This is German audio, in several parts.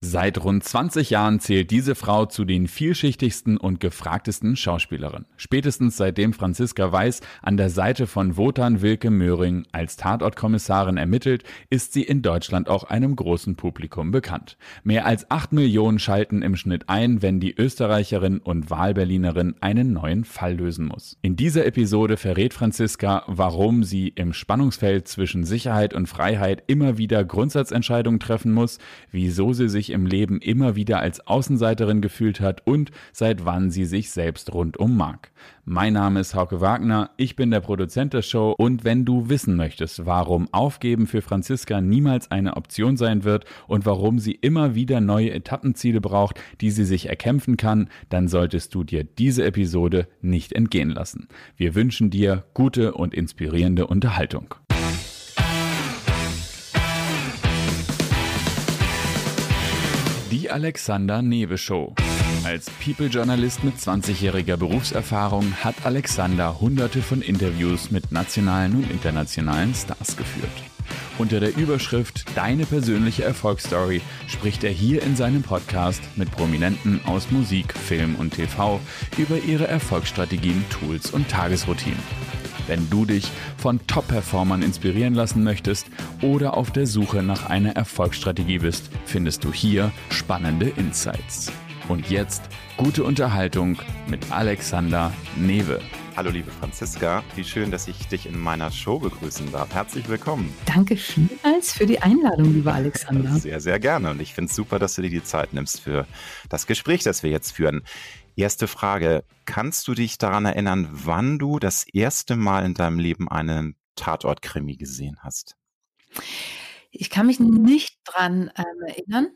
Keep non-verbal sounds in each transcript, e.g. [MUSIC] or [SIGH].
Seit rund 20 Jahren zählt diese Frau zu den vielschichtigsten und gefragtesten Schauspielerinnen. Spätestens seitdem Franziska Weiß an der Seite von Wotan Wilke Möhring als Tatortkommissarin ermittelt, ist sie in Deutschland auch einem großen Publikum bekannt. Mehr als 8 Millionen schalten im Schnitt ein, wenn die Österreicherin und Wahlberlinerin einen neuen Fall lösen muss. In dieser Episode verrät Franziska, warum sie im Spannungsfeld zwischen Sicherheit und Freiheit immer wieder Grundsatzentscheidungen treffen muss, wieso sie sich sich im Leben immer wieder als Außenseiterin gefühlt hat und seit wann sie sich selbst rundum mag. Mein Name ist Hauke Wagner, ich bin der Produzent der Show und wenn du wissen möchtest, warum Aufgeben für Franziska niemals eine Option sein wird und warum sie immer wieder neue Etappenziele braucht, die sie sich erkämpfen kann, dann solltest du dir diese Episode nicht entgehen lassen. Wir wünschen dir gute und inspirierende Unterhaltung. Die Alexander Newe Show. Als People-Journalist mit 20-jähriger Berufserfahrung hat Alexander hunderte von Interviews mit nationalen und internationalen Stars geführt. Unter der Überschrift Deine persönliche Erfolgsstory spricht er hier in seinem Podcast mit Prominenten aus Musik, Film und TV über ihre Erfolgsstrategien, Tools und Tagesroutinen. Wenn du dich von Top-Performern inspirieren lassen möchtest oder auf der Suche nach einer Erfolgsstrategie bist, findest du hier spannende Insights. Und jetzt gute Unterhaltung mit Alexander Newe. Hallo liebe Franziska, wie schön, dass ich dich in meiner Show begrüßen darf. Herzlich willkommen. Danke vielmals für die Einladung, lieber Alexander. Sehr, sehr gerne. Und ich finde es super, dass du dir die Zeit nimmst für das Gespräch, das wir jetzt führen. Erste Frage. Kannst du dich daran erinnern, wann du das erste Mal in deinem Leben einen Tatortkrimi gesehen hast? Ich kann mich nicht dran ähm, erinnern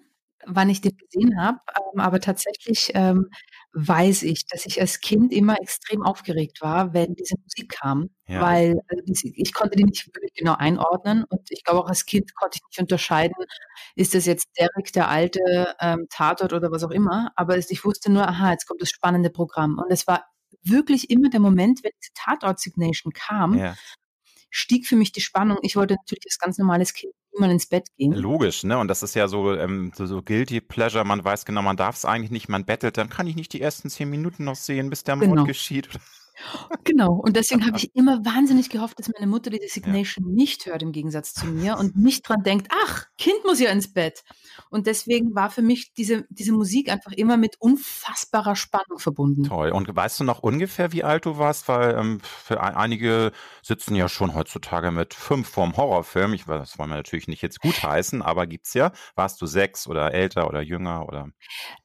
wann ich den gesehen habe, ähm, aber tatsächlich ähm, weiß ich, dass ich als Kind immer extrem aufgeregt war, wenn diese Musik kam, ja. weil äh, ich konnte die nicht wirklich genau einordnen und ich glaube auch als Kind konnte ich nicht unterscheiden, ist das jetzt Derek, der alte ähm, Tatort oder was auch immer, aber ich wusste nur, aha, jetzt kommt das spannende Programm und es war wirklich immer der Moment, wenn diese Tatort-Signation kam, ja stieg für mich die Spannung. Ich wollte natürlich als ganz normales Kind mal ins Bett gehen. Logisch, ne? Und das ist ja so, ähm, so, so guilty pleasure. Man weiß genau, man darf es eigentlich nicht, man bettelt, dann kann ich nicht die ersten zehn Minuten noch sehen, bis der Mord genau. geschieht. Genau, und deswegen habe ich [LAUGHS] immer wahnsinnig gehofft, dass meine Mutter die Designation ja. nicht hört, im Gegensatz zu mir, und nicht dran denkt, ach, Kind muss ja ins Bett. Und deswegen war für mich diese, diese Musik einfach immer mit unfassbarer Spannung verbunden. Toll. Und weißt du noch ungefähr, wie alt du warst? Weil ähm, für einige sitzen ja schon heutzutage mit fünf vorm Horrorfilm. Ich, das wollen wir natürlich nicht jetzt gutheißen, aber gibt's ja. Warst du sechs oder älter oder jünger oder?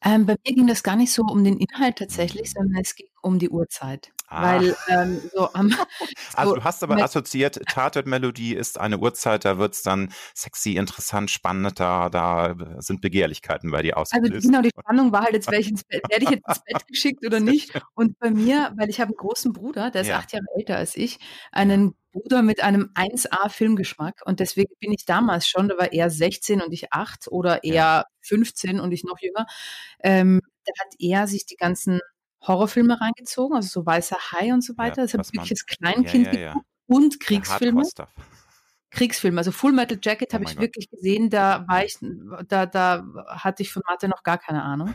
Ähm, bei mir ging das gar nicht so um den Inhalt tatsächlich, sondern es ging um die Uhrzeit. Ah. Weil ähm, so am. [LAUGHS] also du hast aber assoziiert, Tatort-Melodie ist eine Uhrzeit, da wird es dann sexy, interessant, spannend, da, da sind Begehrlichkeiten bei dir also ausgelöst. Also genau, die [LAUGHS] Spannung war halt jetzt, werde ich, ins Bett, werde ich jetzt ins Bett geschickt oder nicht? Und bei mir, weil ich habe einen großen Bruder, der ist ja. acht Jahre älter als ich, einen Bruder mit einem 1A-Filmgeschmack und deswegen bin ich damals schon, da war er 16 und ich 8 oder eher ja. 15 und ich noch jünger, ähm, da hat er sich die ganzen Horrorfilme reingezogen, also so Weißer Hai und so weiter. Ja, das habe ich als Kleinkind ja, ja, und Kriegsfilme. Kriegsfilme, also Full Metal Jacket oh habe ich Gott. wirklich gesehen, da war ich, da, da hatte ich von Mathe noch gar keine Ahnung.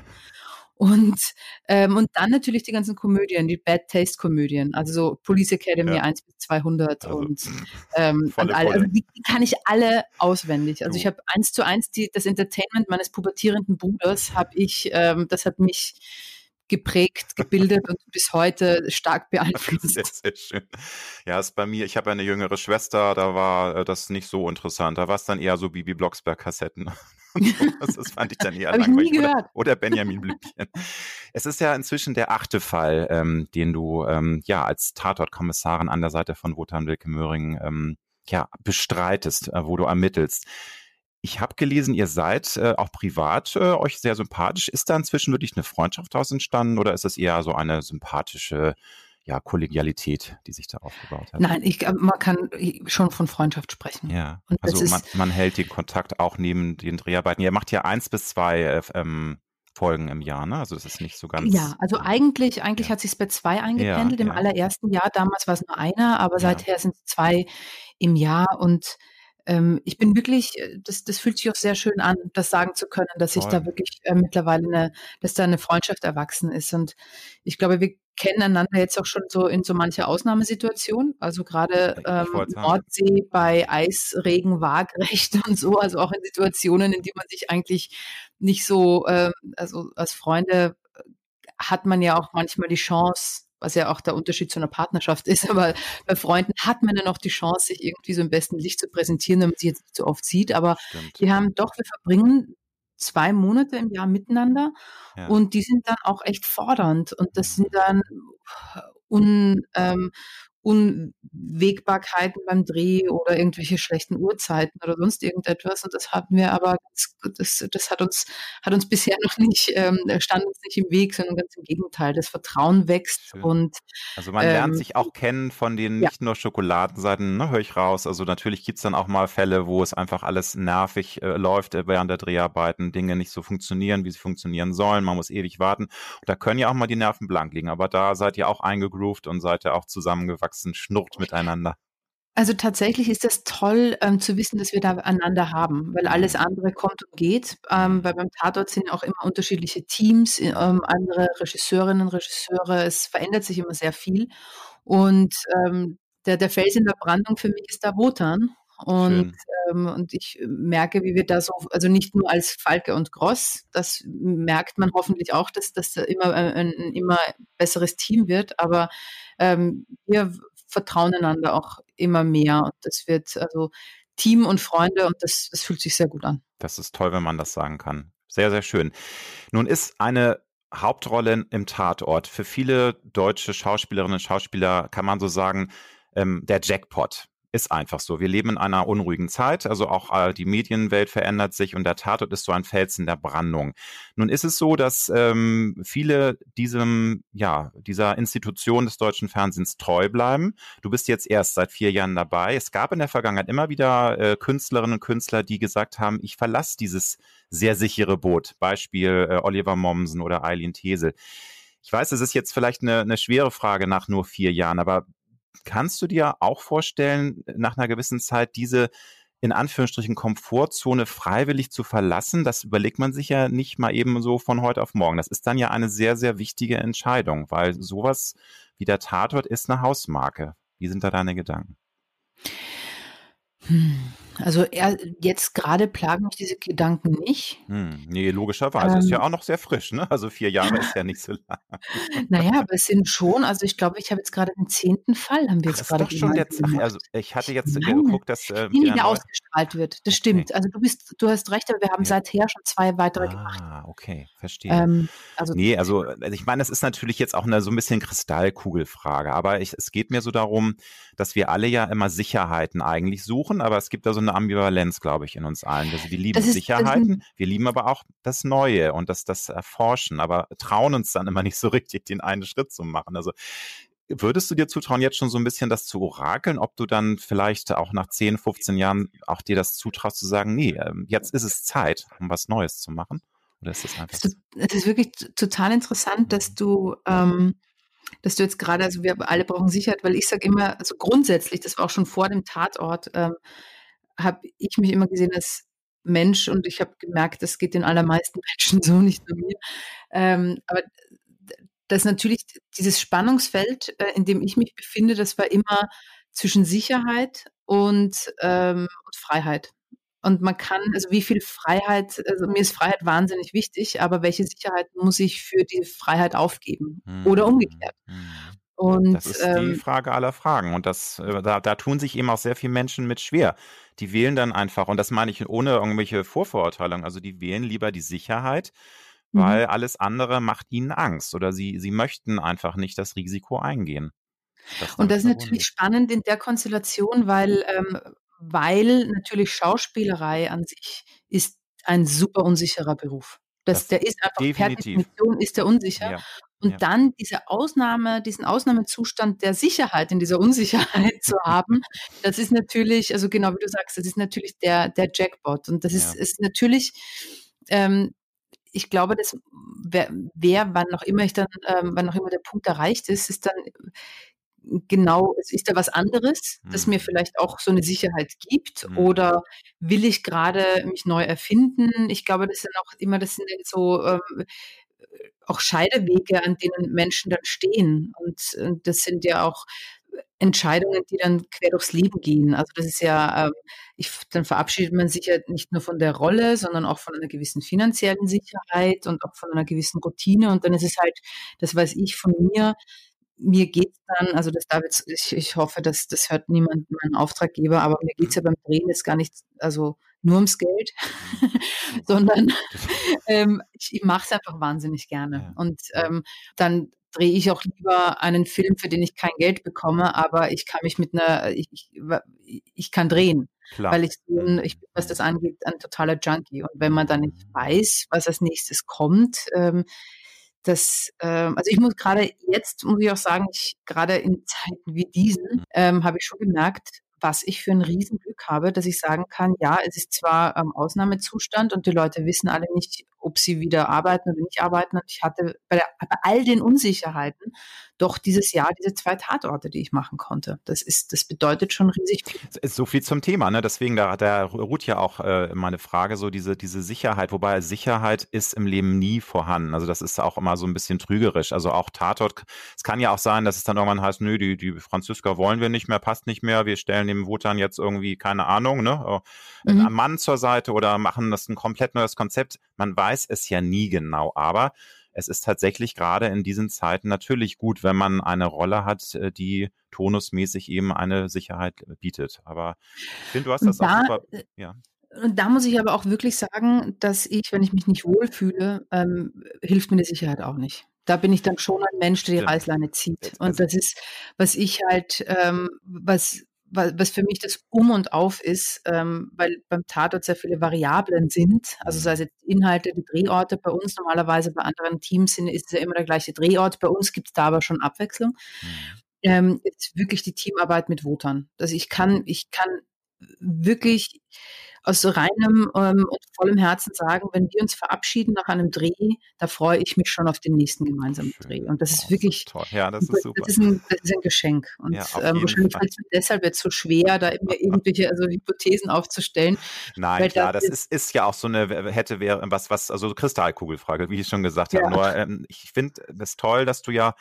Und, ähm, und dann natürlich die ganzen Komödien, die Bad Taste Komödien, also so Police Academy ja. 1 bis 200 also, und, ähm, und alle, also die, die, kann ich alle auswendig. Also du. ich habe eins zu eins die, das Entertainment meines pubertierenden Bruders habe ich, ähm, das hat mich geprägt, gebildet und bis heute stark [LAUGHS] beeinflusst. Sehr, sehr schön. Ja, ist bei mir, ich habe eine jüngere Schwester, da war äh, das nicht so interessant. Da war es dann eher so Bibi Blocksberg-Kassetten. [LAUGHS] das, das, fand ich dann eher langweilig. Oder, oder, Benjamin Blümchen. Es ist ja inzwischen der achte Fall, ähm, den du ähm, ja als Tatortkommissarin an der Seite von Wotan Wilke Möhring ähm, ja, bestreitest, äh, wo du ermittelst. Ich habe gelesen, ihr seid äh, auch privat äh, euch sehr sympathisch. Ist da inzwischen wirklich eine Freundschaft daraus entstanden oder ist es eher so eine sympathische ja, Kollegialität, die sich da aufgebaut hat? Nein, ich, äh, man kann schon von Freundschaft sprechen. Ja, Und also man, man, hält den Kontakt auch neben den Dreharbeiten. Ihr macht ja eins bis zwei äh, ähm, Folgen im Jahr, ne? Also das ist nicht so ganz. Ja, also eigentlich, eigentlich ja. hat sich bei zwei eingependelt. Ja, Im ja. allerersten Jahr damals war es nur einer, aber seither sind es zwei im Jahr und ähm, ich bin wirklich, äh, das, das fühlt sich auch sehr schön an, das sagen zu können, dass Toll. ich da wirklich äh, mittlerweile eine, dass da eine Freundschaft erwachsen ist. Und ich glaube, wir kennen einander jetzt auch schon so in so mancher Ausnahmesituation. Also gerade ähm, Nordsee bei Eisregen waagrecht [LAUGHS] und so, also auch in Situationen, in die man sich eigentlich nicht so, ähm, also als Freunde äh, hat man ja auch manchmal die Chance, was ja auch der Unterschied zu einer Partnerschaft ist. [LAUGHS] Aber bei Freunden hat man ja noch die Chance, sich irgendwie so im besten Licht zu präsentieren, wenn man sie jetzt nicht so oft sieht. Aber Stimmt. wir haben doch, wir verbringen zwei Monate im Jahr miteinander ja. und die sind dann auch echt fordernd und das sind dann un, ähm, Unwägbarkeiten beim Dreh oder irgendwelche schlechten Uhrzeiten oder sonst irgendetwas. Und das hatten wir aber, das, das hat uns, hat uns bisher [LAUGHS] noch nicht, ähm, stand uns nicht im Weg, sondern ganz im Gegenteil. Das Vertrauen wächst Schön. und Also man ähm, lernt sich auch kennen von den nicht ja. nur Schokoladenseiten, ne, höre ich raus. Also natürlich gibt es dann auch mal Fälle, wo es einfach alles nervig äh, läuft äh, während der Dreharbeiten, Dinge nicht so funktionieren, wie sie funktionieren sollen. Man muss ewig warten. Und da können ja auch mal die Nerven blank liegen. Aber da seid ihr auch eingegroovt und seid ihr auch zusammengewachsen wachsen, schnurrt miteinander. Also tatsächlich ist das toll ähm, zu wissen, dass wir da einander haben, weil alles mhm. andere kommt und geht. Ähm, weil beim Tatort sind auch immer unterschiedliche Teams, äh, ähm, andere Regisseurinnen, Regisseure. Es verändert sich immer sehr viel. Und ähm, der, der Fels in der Brandung für mich ist da Wotan. Und, ähm, und ich merke, wie wir da so, also nicht nur als Falke und Gross, das merkt man hoffentlich auch, dass das immer ein, ein immer besseres Team wird, aber ähm, wir vertrauen einander auch immer mehr und das wird also Team und Freunde und das, das fühlt sich sehr gut an. Das ist toll, wenn man das sagen kann. Sehr, sehr schön. Nun ist eine Hauptrolle im Tatort für viele deutsche Schauspielerinnen und Schauspieler, kann man so sagen, ähm, der Jackpot. Ist einfach so. Wir leben in einer unruhigen Zeit, also auch äh, die Medienwelt verändert sich und der Tatort ist so ein Fels in der Brandung. Nun ist es so, dass ähm, viele diesem, ja, dieser Institution des deutschen Fernsehens treu bleiben. Du bist jetzt erst seit vier Jahren dabei. Es gab in der Vergangenheit immer wieder äh, Künstlerinnen und Künstler, die gesagt haben, ich verlasse dieses sehr sichere Boot. Beispiel äh, Oliver Mommsen oder Eileen Tesel. Ich weiß, es ist jetzt vielleicht eine, eine schwere Frage nach nur vier Jahren, aber Kannst du dir auch vorstellen, nach einer gewissen Zeit diese in Anführungsstrichen Komfortzone freiwillig zu verlassen? Das überlegt man sich ja nicht mal eben so von heute auf morgen. Das ist dann ja eine sehr, sehr wichtige Entscheidung, weil sowas wie der Tatort ist eine Hausmarke. Wie sind da deine Gedanken? Hm. Also er, jetzt gerade plagen mich diese Gedanken nicht. Hm, nee, logischerweise. Ähm, ist ja ähm. auch noch sehr frisch, ne? Also vier Jahre ist ja nicht so lang. [LAUGHS] naja, aber es sind schon, also ich glaube, ich habe jetzt gerade den zehnten Fall, haben wir jetzt gerade. Doch schon jetzt, ach, also ich hatte jetzt Nein. geguckt, dass äh, nee, der ausgestrahlt wird. Das stimmt. Okay. Also du bist, du hast recht, aber wir haben ja. seither schon zwei weitere ah, gemacht. Ah, okay, verstehe. Ähm, also, nee, also, also ich meine, das ist natürlich jetzt auch eine so ein bisschen Kristallkugelfrage, aber ich, es geht mir so darum, dass wir alle ja immer Sicherheiten eigentlich suchen, aber es gibt da so eine Ambivalenz, glaube ich, in uns allen. Also wir lieben ist, Sicherheiten, wir lieben aber auch das Neue und das, das Erforschen, aber trauen uns dann immer nicht so richtig, den einen Schritt zu machen. Also Würdest du dir zutrauen, jetzt schon so ein bisschen das zu orakeln, ob du dann vielleicht auch nach 10, 15 Jahren auch dir das zutraust zu sagen, nee, ähm, jetzt ist es Zeit, um was Neues zu machen? Oder ist das einfach? Es ist wirklich total interessant, dass du ähm, dass du jetzt gerade, also wir alle brauchen Sicherheit, weil ich sage immer, also grundsätzlich, das war auch schon vor dem Tatort, ähm, habe ich mich immer gesehen als Mensch und ich habe gemerkt, das geht den allermeisten [LAUGHS] Menschen so, nicht nur mir. Ähm, aber das natürlich dieses Spannungsfeld, äh, in dem ich mich befinde, das war immer zwischen Sicherheit und, ähm, und Freiheit. Und man kann, also wie viel Freiheit, also mir ist Freiheit wahnsinnig wichtig, aber welche Sicherheit muss ich für die Freiheit aufgeben? Oder umgekehrt. Mhm. Und, das ist ähm, die Frage aller Fragen. Und das, äh, da, da tun sich eben auch sehr viele Menschen mit schwer. Die wählen dann einfach, und das meine ich ohne irgendwelche Vorverurteilung, also die wählen lieber die Sicherheit, weil mhm. alles andere macht ihnen Angst oder sie, sie möchten einfach nicht das Risiko eingehen. Das und das ist natürlich spannend in der Konstellation, weil ähm, weil natürlich Schauspielerei an sich ist ein super unsicherer Beruf. Das, das der ist einfach definitiv. per Definition ist der unsicher. Ja. Und ja. dann diese Ausnahme, diesen Ausnahmezustand der Sicherheit in dieser Unsicherheit zu [LAUGHS] haben, das ist natürlich, also genau wie du sagst, das ist natürlich der, der Jackpot. Und das ist, ja. ist natürlich, ähm, ich glaube, dass wer, wer, wann noch immer ich dann, ähm, wann noch immer der Punkt erreicht ist, ist dann genau, es ist da was anderes, das mir mhm. vielleicht auch so eine Sicherheit gibt mhm. oder will ich gerade mich neu erfinden? Ich glaube, das sind auch immer, das sind so ähm, auch Scheidewege, an denen Menschen dann stehen und, und das sind ja auch Entscheidungen, die dann quer durchs Leben gehen. Also das ist ja, ähm, ich, dann verabschiedet man sich ja nicht nur von der Rolle, sondern auch von einer gewissen finanziellen Sicherheit und auch von einer gewissen Routine. Und dann ist es halt, das weiß ich von mir, mir geht dann, also das darf jetzt, ich, ich hoffe, dass das hört niemand, mein Auftraggeber, aber mir geht es ja beim Drehen jetzt gar nicht, also nur ums Geld, [LAUGHS] sondern [LAUGHS] ähm, ich, ich mache es einfach wahnsinnig gerne. Und ähm, dann drehe ich auch lieber einen Film, für den ich kein Geld bekomme, aber ich kann mich mit einer, ich, ich, ich kann drehen. Klar. Weil ich, ich bin, was das angeht, ein totaler Junkie. Und wenn man dann nicht mhm. weiß, was als nächstes kommt, ähm, das, ähm, also ich muss gerade jetzt, muss ich auch sagen, ich gerade in Zeiten wie diesen, mhm. ähm, habe ich schon gemerkt, was ich für ein Riesenglück habe, dass ich sagen kann, ja, es ist zwar ähm, Ausnahmezustand und die Leute wissen alle nicht, ob sie wieder arbeiten oder nicht arbeiten. Und ich hatte bei, der, bei all den Unsicherheiten doch dieses Jahr diese zwei Tatorte, die ich machen konnte. Das ist, das bedeutet schon riesig viel. So viel zum Thema, ne? Deswegen, da, da ruht ja auch äh, meine Frage, so diese, diese Sicherheit, wobei Sicherheit ist im Leben nie vorhanden. Also das ist auch immer so ein bisschen trügerisch. Also auch Tatort, es kann ja auch sein, dass es dann irgendwann heißt, nö, die, die Franziska wollen wir nicht mehr, passt nicht mehr, wir stellen dem Wotan jetzt irgendwie, keine Ahnung, ne? Äh, mhm. Einen Mann zur Seite oder machen das ein komplett neues Konzept. Man weiß es ja nie genau, aber es ist tatsächlich gerade in diesen Zeiten natürlich gut, wenn man eine Rolle hat, äh, die tonusmäßig eben eine Sicherheit bietet. Aber ich finde, du hast das da, auch super. Äh, ja. Und da muss ich aber auch wirklich sagen, dass ich, wenn ich mich nicht wohlfühle, ähm, hilft mir die Sicherheit auch nicht. Da bin ich dann schon ein Mensch, der die Reißleine zieht. Und das ist, was ich halt, ähm, was was für mich das Um und Auf ist, ähm, weil beim Tatort sehr viele Variablen sind. Also sei es jetzt Inhalte, die Drehorte bei uns, normalerweise bei anderen Teams sind, ist es ja immer der gleiche Drehort. Bei uns gibt es da aber schon Abwechslung. Mhm. Ähm, jetzt wirklich die Teamarbeit mit Votern. Also ich kann, ich kann wirklich aus so reinem ähm, und vollem Herzen sagen, wenn wir uns verabschieden nach einem Dreh, da freue ich mich schon auf den nächsten gemeinsamen Schön. Dreh. Und das ist oh, wirklich, ist ja, das ist super. Das ist ein, das ist ein Geschenk. Und ja, ähm, wahrscheinlich fällt es mir deshalb jetzt so schwer, da immer [LAUGHS] irgendwelche also Hypothesen aufzustellen. Nein, klar, das ist, ist ja auch so eine hätte wäre was was also Kristallkugelfrage, wie ich schon gesagt habe. Nur ähm, ich finde es toll, dass du ja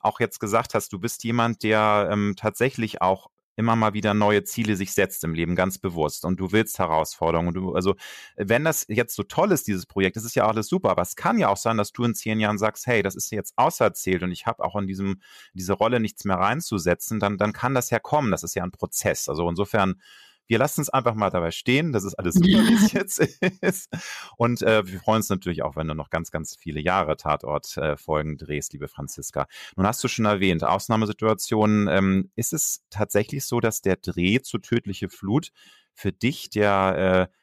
auch jetzt gesagt hast, du bist jemand, der ähm, tatsächlich auch immer mal wieder neue Ziele sich setzt im Leben, ganz bewusst. Und du willst Herausforderungen. Und du, also, wenn das jetzt so toll ist, dieses Projekt, das ist ja alles super. Aber es kann ja auch sein, dass du in zehn Jahren sagst, hey, das ist jetzt auserzählt und ich habe auch in diesem, diese Rolle nichts mehr reinzusetzen, dann, dann kann das ja kommen. Das ist ja ein Prozess. Also insofern wir lassen es einfach mal dabei stehen. Das ist alles [LAUGHS] super, wie es jetzt ist. Und äh, wir freuen uns natürlich auch, wenn du noch ganz, ganz viele Jahre Tatort-Folgen äh, drehst, liebe Franziska. Nun hast du schon erwähnt, Ausnahmesituationen. Ähm, ist es tatsächlich so, dass der Dreh zu Tödliche Flut für dich der äh,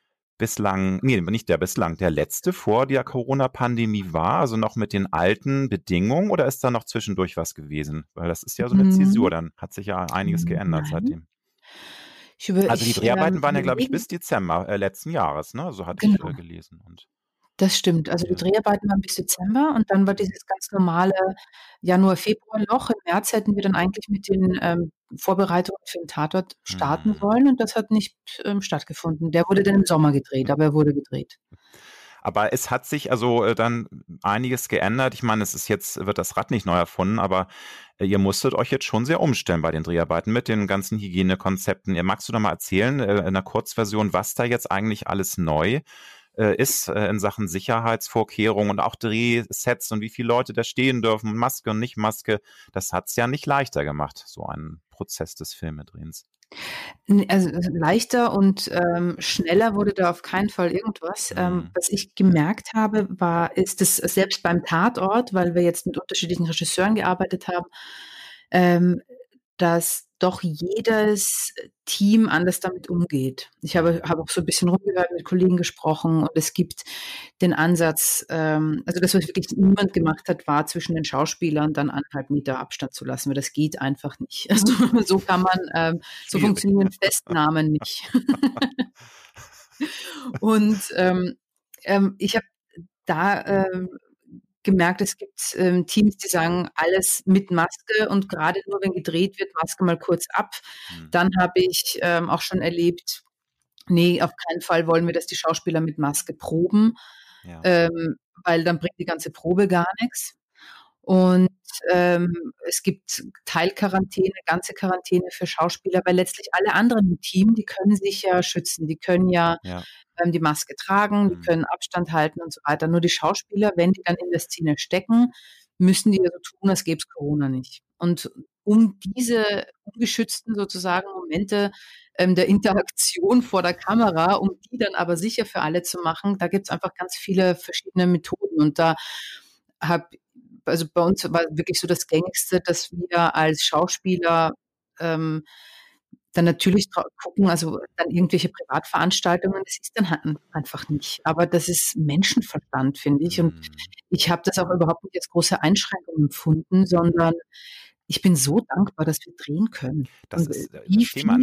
bislang, nee, nicht der bislang, der letzte vor der Corona-Pandemie war, also noch mit den alten Bedingungen oder ist da noch zwischendurch was gewesen? Weil das ist ja so eine mhm. Zäsur, dann hat sich ja einiges geändert Nein. seitdem. Über, also die Dreharbeiten ähm, waren ja, glaube ich, bis Dezember äh, letzten Jahres, ne? So hatte genau. ich äh, gelesen. Und, das stimmt. Also die Dreharbeiten waren bis Dezember und dann war dieses ganz normale Januar, Februar Loch. Im März hätten wir dann eigentlich mit den ähm, Vorbereitungen für den Tatort starten mhm. sollen und das hat nicht ähm, stattgefunden. Der wurde dann im Sommer gedreht, aber er wurde gedreht. Aber es hat sich also äh, dann einiges geändert. Ich meine, es ist jetzt, wird das Rad nicht neu erfunden, aber äh, ihr musstet euch jetzt schon sehr umstellen bei den Dreharbeiten mit den ganzen Hygienekonzepten. Ihr magst du da mal erzählen, äh, in einer Kurzversion, was da jetzt eigentlich alles neu ist in Sachen Sicherheitsvorkehrungen und auch Drehsets und wie viele Leute da stehen dürfen, Maske und nicht Maske. Das hat es ja nicht leichter gemacht, so ein Prozess des Filmedrehens. Also leichter und ähm, schneller wurde da auf keinen Fall irgendwas. Ähm, mhm. was ich gemerkt habe, war, ist es selbst beim Tatort, weil wir jetzt mit unterschiedlichen Regisseuren gearbeitet haben, ähm, dass doch jedes Team anders damit umgeht. Ich habe, habe auch so ein bisschen rumgehört, mit Kollegen gesprochen und es gibt den Ansatz, ähm, also das, was wirklich niemand gemacht hat, war zwischen den Schauspielern dann anderthalb Meter Abstand zu lassen, weil das geht einfach nicht. [LAUGHS] Also so kann man, ähm, so funktionieren Festnahmen [LAUGHS] nicht. [LAUGHS] und ähm, ähm, ich habe da ähm, gemerkt, es gibt ähm, Teams, die sagen, alles mit Maske und gerade nur, wenn gedreht wird, Maske mal kurz ab. Mhm. Dann habe ich ähm, auch schon erlebt, nee, auf keinen Fall wollen wir, dass die Schauspieler mit Maske proben, ja. ähm, weil dann bringt die ganze Probe gar nichts. Und ähm, es gibt Teilquarantäne, ganze Quarantäne für Schauspieler, weil letztlich alle anderen im Team, die können sich ja schützen, die können ja, ja. Ähm, die Maske tragen, die mhm. können Abstand halten und so weiter. Nur die Schauspieler, wenn die dann in der Szene stecken, müssen die ja so tun, als gäbe es Corona nicht. Und um diese ungeschützten sozusagen Momente ähm, der Interaktion [LAUGHS] vor der Kamera, um die dann aber sicher für alle zu machen, da gibt es einfach ganz viele verschiedene Methoden. Und da habe also bei uns war wirklich so das Gängigste, dass wir als Schauspieler ähm, dann natürlich gucken, also dann irgendwelche Privatveranstaltungen, das ist dann halt einfach nicht. Aber das ist Menschenverstand, finde ich. Und mhm. ich habe das auch überhaupt nicht als große Einschränkung empfunden, sondern ich bin so dankbar, dass wir drehen können. Das und ist äh, wie das Thema.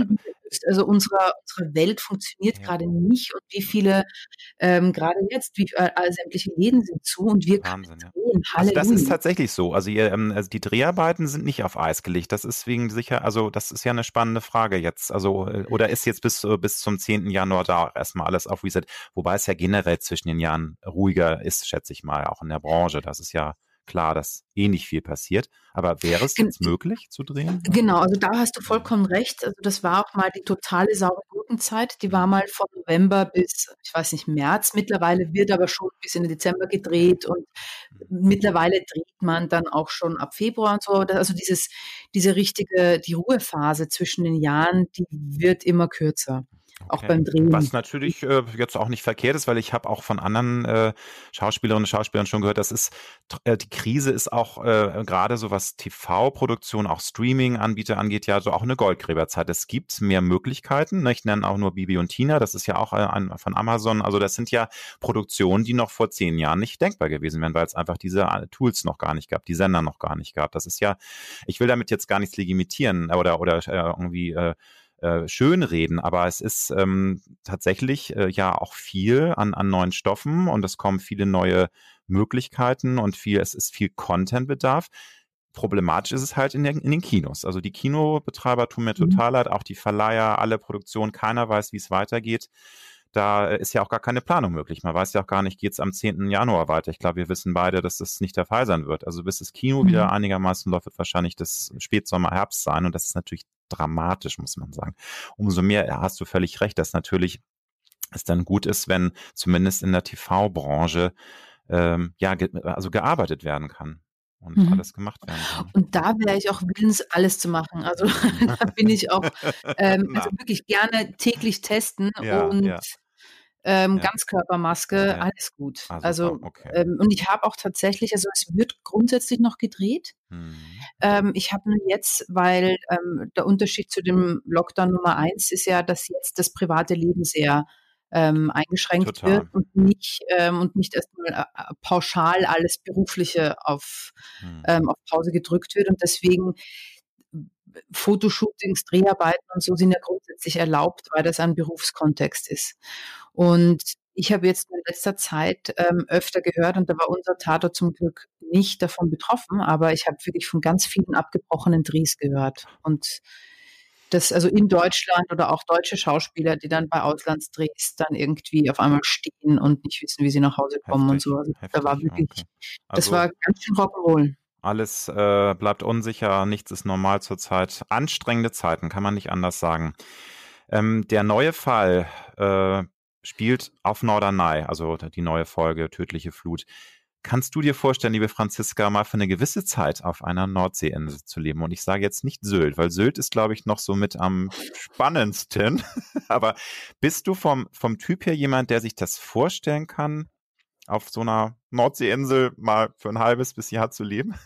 Also unsere, unsere Welt funktioniert ja. gerade nicht und wie viele ähm, gerade jetzt, wie äh, sämtliche Läden sind zu und wir Wahnsinn, können drehen. Ja. Also das ist tatsächlich so. Also, ihr, ähm, also die Dreharbeiten sind nicht auf Eis gelegt. Das ist wegen sicher, also das ist ja eine spannende Frage jetzt. Also äh, oder ist jetzt bis, bis zum 10. Januar da erstmal alles auf Reset? Wobei es ja generell zwischen den Jahren ruhiger ist, schätze ich mal, auch in der Branche. Das ist ja klar, dass eh nicht viel passiert. Aber wäre es jetzt möglich zu drehen? Genau, also da hast du vollkommen recht. Also das war auch mal die totale saure Gurkenzeit. Die war mal von November bis, ich weiß nicht, März. Mittlerweile wird aber schon bis in den Dezember gedreht und mittlerweile dreht man dann auch schon ab Februar und so. Also dieses, diese richtige, die Ruhephase zwischen den Jahren, die wird immer kürzer. Okay. Auch beim Drehen. Was natürlich äh, jetzt auch nicht verkehrt ist, weil ich habe auch von anderen äh, Schauspielerinnen und Schauspielern schon gehört, das ist äh, die Krise ist auch äh, gerade so was TV-Produktion, auch Streaming-Anbieter angeht, ja so auch eine Goldgräberzeit. Es gibt mehr Möglichkeiten. Ne? Ich nenne auch nur Bibi und Tina, das ist ja auch äh, ein, von Amazon. Also das sind ja Produktionen, die noch vor zehn Jahren nicht denkbar gewesen wären, weil es einfach diese äh, Tools noch gar nicht gab, die Sender noch gar nicht gab. Das ist ja, ich will damit jetzt gar nichts legitimieren oder oder äh, irgendwie äh, äh, schönreden, aber es ist ähm, tatsächlich äh, ja auch viel an, an neuen Stoffen und es kommen viele neue Möglichkeiten und viel, es ist viel Contentbedarf. Problematisch ist es halt in, der, in den Kinos. Also die Kinobetreiber tun mir mhm. total leid, auch die Verleiher, alle Produktionen, keiner weiß, wie es weitergeht da ist ja auch gar keine Planung möglich. Man weiß ja auch gar nicht, geht es am 10. Januar weiter. Ich glaube, wir wissen beide, dass das nicht der Fall sein wird. Also bis das Kino mhm. wieder einigermaßen läuft, wird wahrscheinlich das Spätsommer, Herbst sein. Und das ist natürlich dramatisch, muss man sagen. Umso mehr hast du völlig recht, dass natürlich es dann gut ist, wenn zumindest in der TV-Branche ähm, ja, ge also gearbeitet werden kann und mhm. alles gemacht werden kann. Und da wäre ich auch willens, alles zu machen. Also [LAUGHS] da bin ich auch ähm, [LAUGHS] also wirklich gerne täglich testen ja, und ja ähm, ja. Ganzkörpermaske, ja. alles gut. Ah, also, okay. ähm, und ich habe auch tatsächlich, also es wird grundsätzlich noch gedreht. Mhm. Ähm, ich habe nur jetzt, weil ähm, der Unterschied zu dem Lockdown Nummer eins ist ja, dass jetzt das private Leben sehr ähm, eingeschränkt Total. wird und nicht ähm, und nicht erstmal äh, äh pauschal alles Berufliche auf, ähm, auf Pause gedrückt wird. Und deswegen Fotoshootings, Dreharbeiten und so sind ja grundsätzlich erlaubt, weil das ein Berufskontext ist. Und ich habe jetzt in letzter Zeit ähm, öfter gehört, und da war unser Tatort zum Glück nicht davon betroffen, aber ich habe wirklich von ganz vielen abgebrochenen Drehs gehört. Und das, also in Deutschland oder auch deutsche Schauspieler, die dann bei Auslandsdrehs dann irgendwie auf einmal stehen und nicht wissen, wie sie nach Hause kommen heftig, und so. Also da war wirklich, okay. also, das war ganz schön Rock'n'Roll. Alles äh, bleibt unsicher, nichts ist normal zurzeit. Anstrengende Zeiten, kann man nicht anders sagen. Ähm, der neue Fall äh, spielt auf Norderney, also die neue Folge Tödliche Flut. Kannst du dir vorstellen, liebe Franziska, mal für eine gewisse Zeit auf einer Nordseeinsel zu leben? Und ich sage jetzt nicht Sylt, weil Sylt ist, glaube ich, noch so mit am spannendsten. [LAUGHS] Aber bist du vom, vom Typ her jemand, der sich das vorstellen kann, auf so einer Nordseeinsel mal für ein halbes bis Jahr zu leben? [LAUGHS]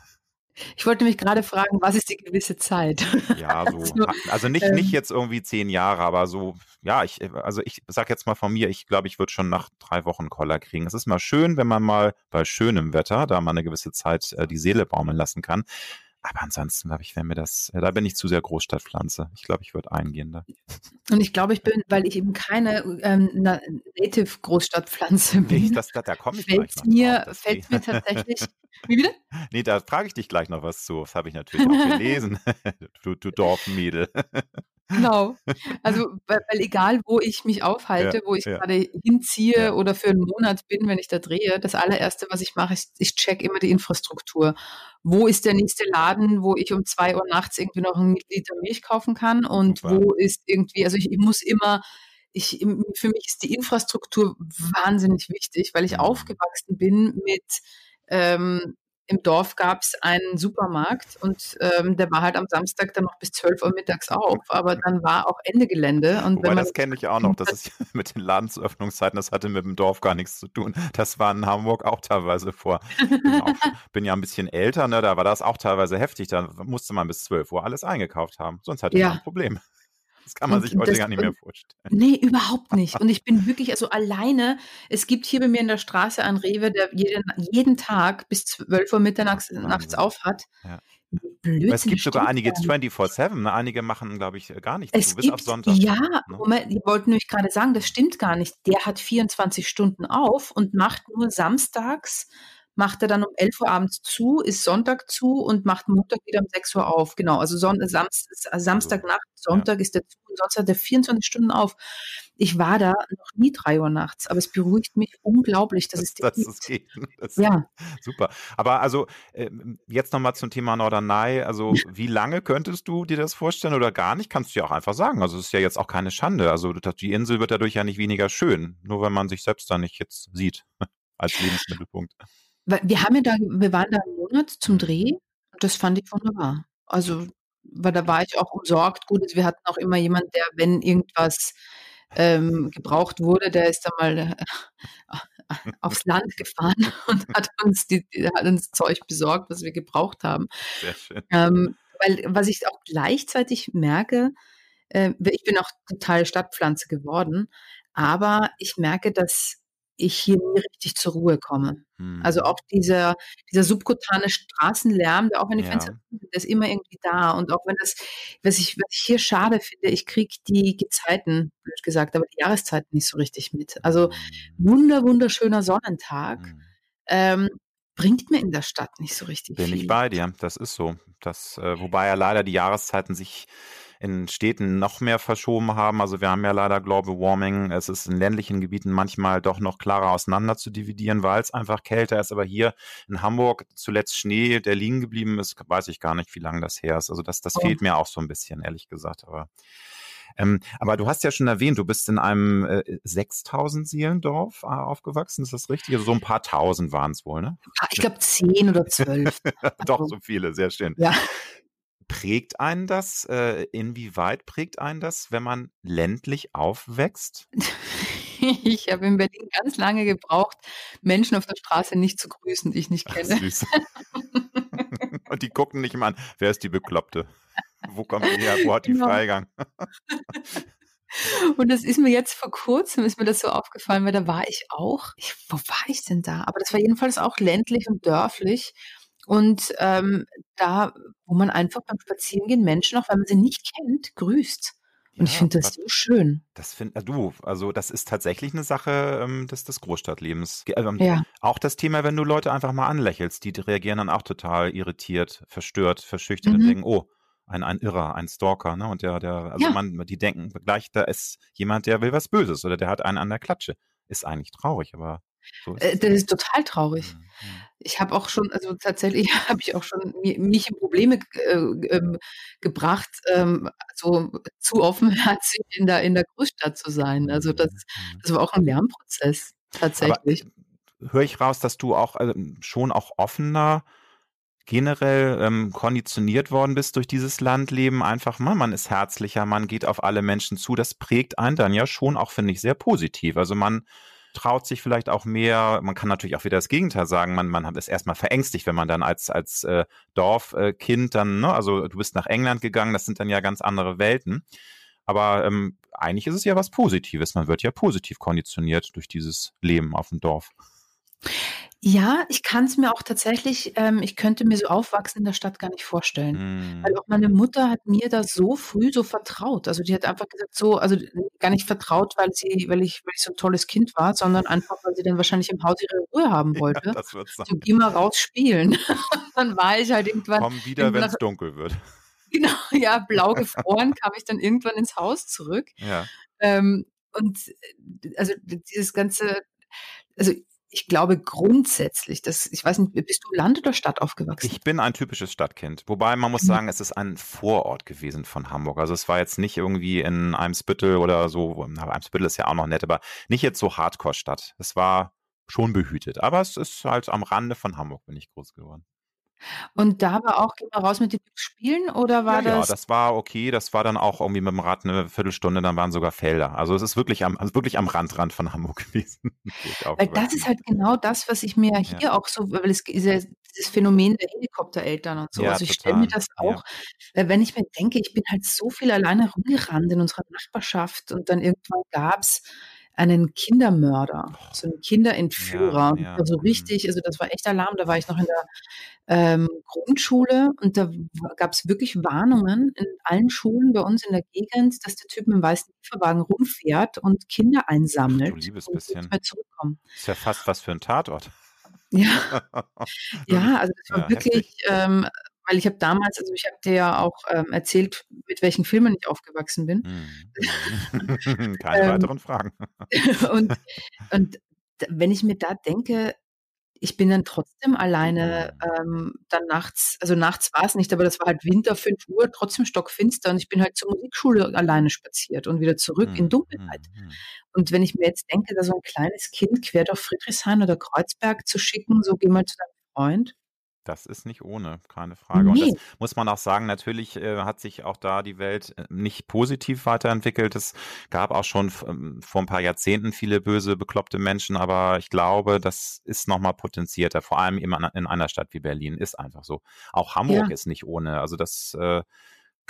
Ich wollte mich gerade fragen, was ist die gewisse Zeit? [LAUGHS] Ja, so. also, also nicht, ähm, nicht jetzt irgendwie zehn Jahre, aber so, ja, ich, also ich sag jetzt mal von mir, ich glaube, ich würde schon nach drei Wochen Koller kriegen. Es ist mal schön, wenn man mal bei schönem Wetter, da man eine gewisse Zeit äh, die Seele baumeln lassen kann. Aber ansonsten, glaube ich, wenn mir das, da bin ich zu sehr Großstadtpflanze. Ich glaube, ich würde eingehen da. Und ich glaube, ich bin, weil ich eben keine ähm, Native Großstadtpflanze bin. Nee, das, da, da komme ich fällt gleich mir, drauf, Fällt mir tatsächlich. [LAUGHS] Wie bitte? Nee, da frage ich dich gleich noch was zu. Das habe ich natürlich auch gelesen. [LAUGHS] du, du Dorfmädel. Genau. [LAUGHS] Also, weil, weil, egal, wo ich mich aufhalte, ja, wo ich ja. gerade hinziehe ja. oder für einen Monat bin, wenn ich da drehe, das allererste, was ich mache, ist, ich check immer die Infrastruktur. Wo ist der nächste Laden, wo ich um zwei Uhr nachts irgendwie noch einen Liter Milch kaufen kann und Super. wo ist irgendwie, also ich, ich muss immer ich, für mich ist die Infrastruktur wahnsinnig wichtig, weil ich mhm. aufgewachsen bin mit ähm, im Dorf gab es einen Supermarkt und ähm, der war halt am Samstag dann noch bis 12 Uhr mittags auf, aber dann war auch Ende Gelände. Und Wobei, das kenne ich auch noch, das ist [LAUGHS] mit den Ladensöffnungszeiten, das hatte mit dem Dorf gar nichts zu tun. Das war in Hamburg auch teilweise vor. Bin, auch, [LAUGHS] bin ja ein bisschen älter, ne, da war das auch teilweise heftig, da musste man bis 12 Uhr alles eingekauft haben, sonst hatte ja. man ein Problem. Das kann man und sich heute das, gar nicht mehr vorstellen. Nee, überhaupt nicht. Und ich bin [LAUGHS] wirklich, also alleine, es gibt hier bei mir in der Straße einen Rewe, der jeden, jeden Tag bis 12 Uhr mitternachts nachts auf hat. Ja. Blödsinn, es gibt sogar einige 24-7, ne? einige machen, glaube ich, gar nichts es bis gibt, auf Sonntag. Ja, ne? Moment, ich wollte nämlich gerade sagen, das stimmt gar nicht. Der hat 24 Stunden auf und macht nur samstags macht er dann um 11 Uhr abends zu, ist Sonntag zu und macht Montag wieder um 6 Uhr auf. Genau, also Son Samst also Samstagnacht, Sonntag ja. ist er zu und sonst hat er 24 Stunden auf. Ich war da noch nie 3 Uhr nachts, aber es beruhigt mich unglaublich, dass das, [LAUGHS] es das ist geht. [LAUGHS] Das ja. Super. Aber also äh, jetzt nochmal zum Thema Norderney. Also wie lange könntest du dir das vorstellen oder gar nicht? Kannst du ja auch einfach sagen. Also es ist ja jetzt auch keine Schande. Also die Insel wird dadurch ja nicht weniger schön, nur wenn man sich selbst da nicht jetzt sieht [LAUGHS] als Lebensmittelpunkt. Weil wir haben ja da wir waren da einen Monat zum Dreh und das fand ich wunderbar. Also, weil da war ich auch umsorgt. Gut, also wir hatten auch immer jemand, der, wenn irgendwas, ähm, gebraucht wurde, der ist dann mal, äh, [LAUGHS] aufs Land gefahren [LAUGHS] und hat uns die hat uns Zeug besorgt, was wir gebraucht haben. Sehr schön. Ähm, weil was ich auch gleichzeitig merke, äh, ich bin auch total Stadtpflanze geworden, aber ich merke, dass ich hier nie richtig zur Ruhe komme. Hm. Also auch dieser, dieser subkutane Straßenlärm, der auch wenn die ja. Fenster sind, der ist immer irgendwie da. Und auch wenn das, was ich, was ich hier schade finde, ich kriege die Gezeiten, blöd gesagt, aber die Jahreszeiten nicht so richtig mit. Also hm. wunder, wunderschöner Sonnentag. Hm. Ähm, bringt mir in der Stadt nicht so richtig Bin viel. ich bei dir, das ist so. Das, äh, wobei ja leider die Jahreszeiten sich in Städten noch mehr verschoben haben. Also wir haben ja leider Global Warming. Es ist in ländlichen Gebieten manchmal doch noch klarer auseinander zu dividieren, weil es einfach kälter ist. Aber hier in Hamburg zuletzt Schnee, der liegen geblieben ist, weiß ich gar nicht, wie lange das her ist. Also das, das oh. fehlt mir auch so ein bisschen, ehrlich gesagt. Aber ähm, aber du hast ja schon erwähnt, du bist in einem äh, 6000 Seelendorf äh, aufgewachsen, ist das richtig? Also so ein paar tausend waren es wohl, ne? Ich glaube zehn oder zwölf. [LAUGHS] Doch, also so viele, sehr schön. Ja. Prägt einen das? Äh, inwieweit prägt einen das, wenn man ländlich aufwächst? [LAUGHS] Ich habe in Berlin ganz lange gebraucht, Menschen auf der Straße nicht zu grüßen, die ich nicht kenne. Ach. [LAUGHS] Und die gucken nicht immer an, wer ist die Bekloppte? Wo kommt die her? Wo hat die genau. Freigang? Und das ist mir jetzt vor kurzem, ist mir das so aufgefallen, weil da war ich auch. Ich, wo war ich denn da? Aber das war jedenfalls auch ländlich und dörflich. Und ähm, da, wo man einfach beim Spazierengehen Menschen, auch wenn man sie nicht kennt, grüßt. Und ja, ich finde das so schön. Das finde äh, du, also das ist tatsächlich eine Sache ähm, des, des Großstadtlebens. Ähm, ja. Auch das Thema, wenn du Leute einfach mal anlächelst, die reagieren dann auch total irritiert, verstört, verschüchtert mhm. und denken, oh, ein, ein Irrer, ein Stalker, ne? Und der, der, also ja. man, die denken gleich, da ist jemand, der will was Böses oder der hat einen an der Klatsche. Ist eigentlich traurig, aber so ist äh, das ist total traurig. Mhm. mhm. Ich habe auch schon, also tatsächlich [LAUGHS] habe ich auch schon mich in Probleme äh, ähm, gebracht, ähm, so zu offenherzig [LAUGHS] in der, in der Großstadt zu sein. Also das, mhm. das war auch ein Lernprozess tatsächlich. Höre ich raus, dass du auch also schon auch offener generell ähm, konditioniert worden bist durch dieses Landleben, einfach mal, man ist herzlicher, man geht auf alle Menschen zu, das prägt einen dann ja schon auch, finde ich, sehr positiv. Also man traut sich vielleicht auch mehr. Man kann natürlich auch wieder das Gegenteil sagen. Man, man ist erstmal verängstigt, wenn man dann als, als äh, Dorfkind dann, ne, also du bist nach England gegangen, das sind dann ja ganz andere Welten. Aber ähm, eigentlich ist es ja was Positives. Man wird ja positiv konditioniert durch dieses Leben auf dem Dorf. Ja, ich kann es mir auch tatsächlich ähm, ich könnte mir so aufwachsen in der Stadt gar nicht vorstellen. Mhm. Weil auch meine Mutter hat mir da so früh so vertraut. Also, die hat einfach gesagt so also, gar nicht vertraut, weil sie weil ich weil ich so 'n tolles Kind war, sondern einfach, weil sie dann wahrscheinlich im Haus ihre Ruhe haben [LAUGHS] wollte. Ja, das wird's sein. So: „Geh mal raus spielen.“ [LAUGHS] Dann war ich halt irgendwann Komm wieder, wenn's dunkel wird. [LAUGHS] Genau, ja, blau gefroren kam ich dann irgendwann ins Haus zurück. Ja. Ähm, und, äh, also, dieses ganze also ich glaube grundsätzlich, dass ich weiß nicht, bist du Land oder Stadt aufgewachsen? Ich bin ein typisches Stadtkind. Wobei man muss mhm. sagen, es ist ein Vorort gewesen von Hamburg. Also es war jetzt nicht irgendwie in Eimsbüttel oder so. Eimsbüttel ist ja auch noch nett, aber nicht jetzt so Hardcore-Stadt. Es war schon behütet. Aber es ist halt am Rande von Hamburg bin ich groß geworden. Und da war auch: „Geh mal raus mit den Spielen“, oder war Ja, ja, das das war okay. Das war dann auch irgendwie mit dem Rad 'ne Viertelstunde, dann waren sogar Felder. Also, es ist wirklich am also, wirklich am Rand Rand von Hamburg [LAUGHS] gewesen, Weil das ist halt genau das, was ich mir Ja. hier auch so weil es ist ja dieses Phänomen der Helikoptereltern und so. Ja, Also, ich stelle mir das Ja. auch wenn ich mir denke, ich bin halt so viel alleine rumgerannt in unserer Nachbarschaft und dann irgendwann gab's einen Kindermörder, Oh. so 'n Ja, Kinderentführer. ja, Also, mhm. richtig also, das war echt Alarm. Da war ich noch in der, ähm, Grundschule und da w gab's wirklich Warnungen in allen Schulen bei uns in der Gegend, dass der Typ mit'm weißen Lieferwagen rumfährt und Kinder Ach, du einsammelt liebes und nicht bisschen. mehr zurückkommen. Ist ja fast was für 'n Tatort. Ja. [LAUGHS] Ja, also, das war Ja, wirklich, ähm weil ich habe damals also, ich habe dir ja auch, ähm, erzählt, mit welchen Filmen ich aufgewachsen bin. Mhm. [LAUGHS] [LAUGHS] Keine Ähm, weiteren Fragen. [LAUGHS] und und wenn ich mir da denke, ich bin dann trotzdem alleine, Mhm. ähm, dann nachts also, nachts war's nicht, aber das war halt Winter, 5:00, trotzdem stockfinster und ich bin halt zur Musikschule alleine spaziert und wieder zurück in Mhm, Dunkelheit. mhm. Und wenn ich mir jetzt denke, da so 'n kleines Kind quer durch Friedrichshain oder Kreuzberg zu schicken, so: „Geh mal zu deinem Freund.“ Das ist nicht ohne, keine Frage. Und das muss man auch sagen, natürlich, äh, hat sich auch da die Welt, äh, nicht positiv weiterentwickelt. Es gab auch schon ähm, vor 'n paar Jahrzehnten viele böse, bekloppte Menschen, aber ich glaube, das ist noch mal potenzierter, vor allem in einer in einer Stadt wie Berlin, ist einfach so. Auch Hamburg Ja. ist nicht ohne. Also, das, äh,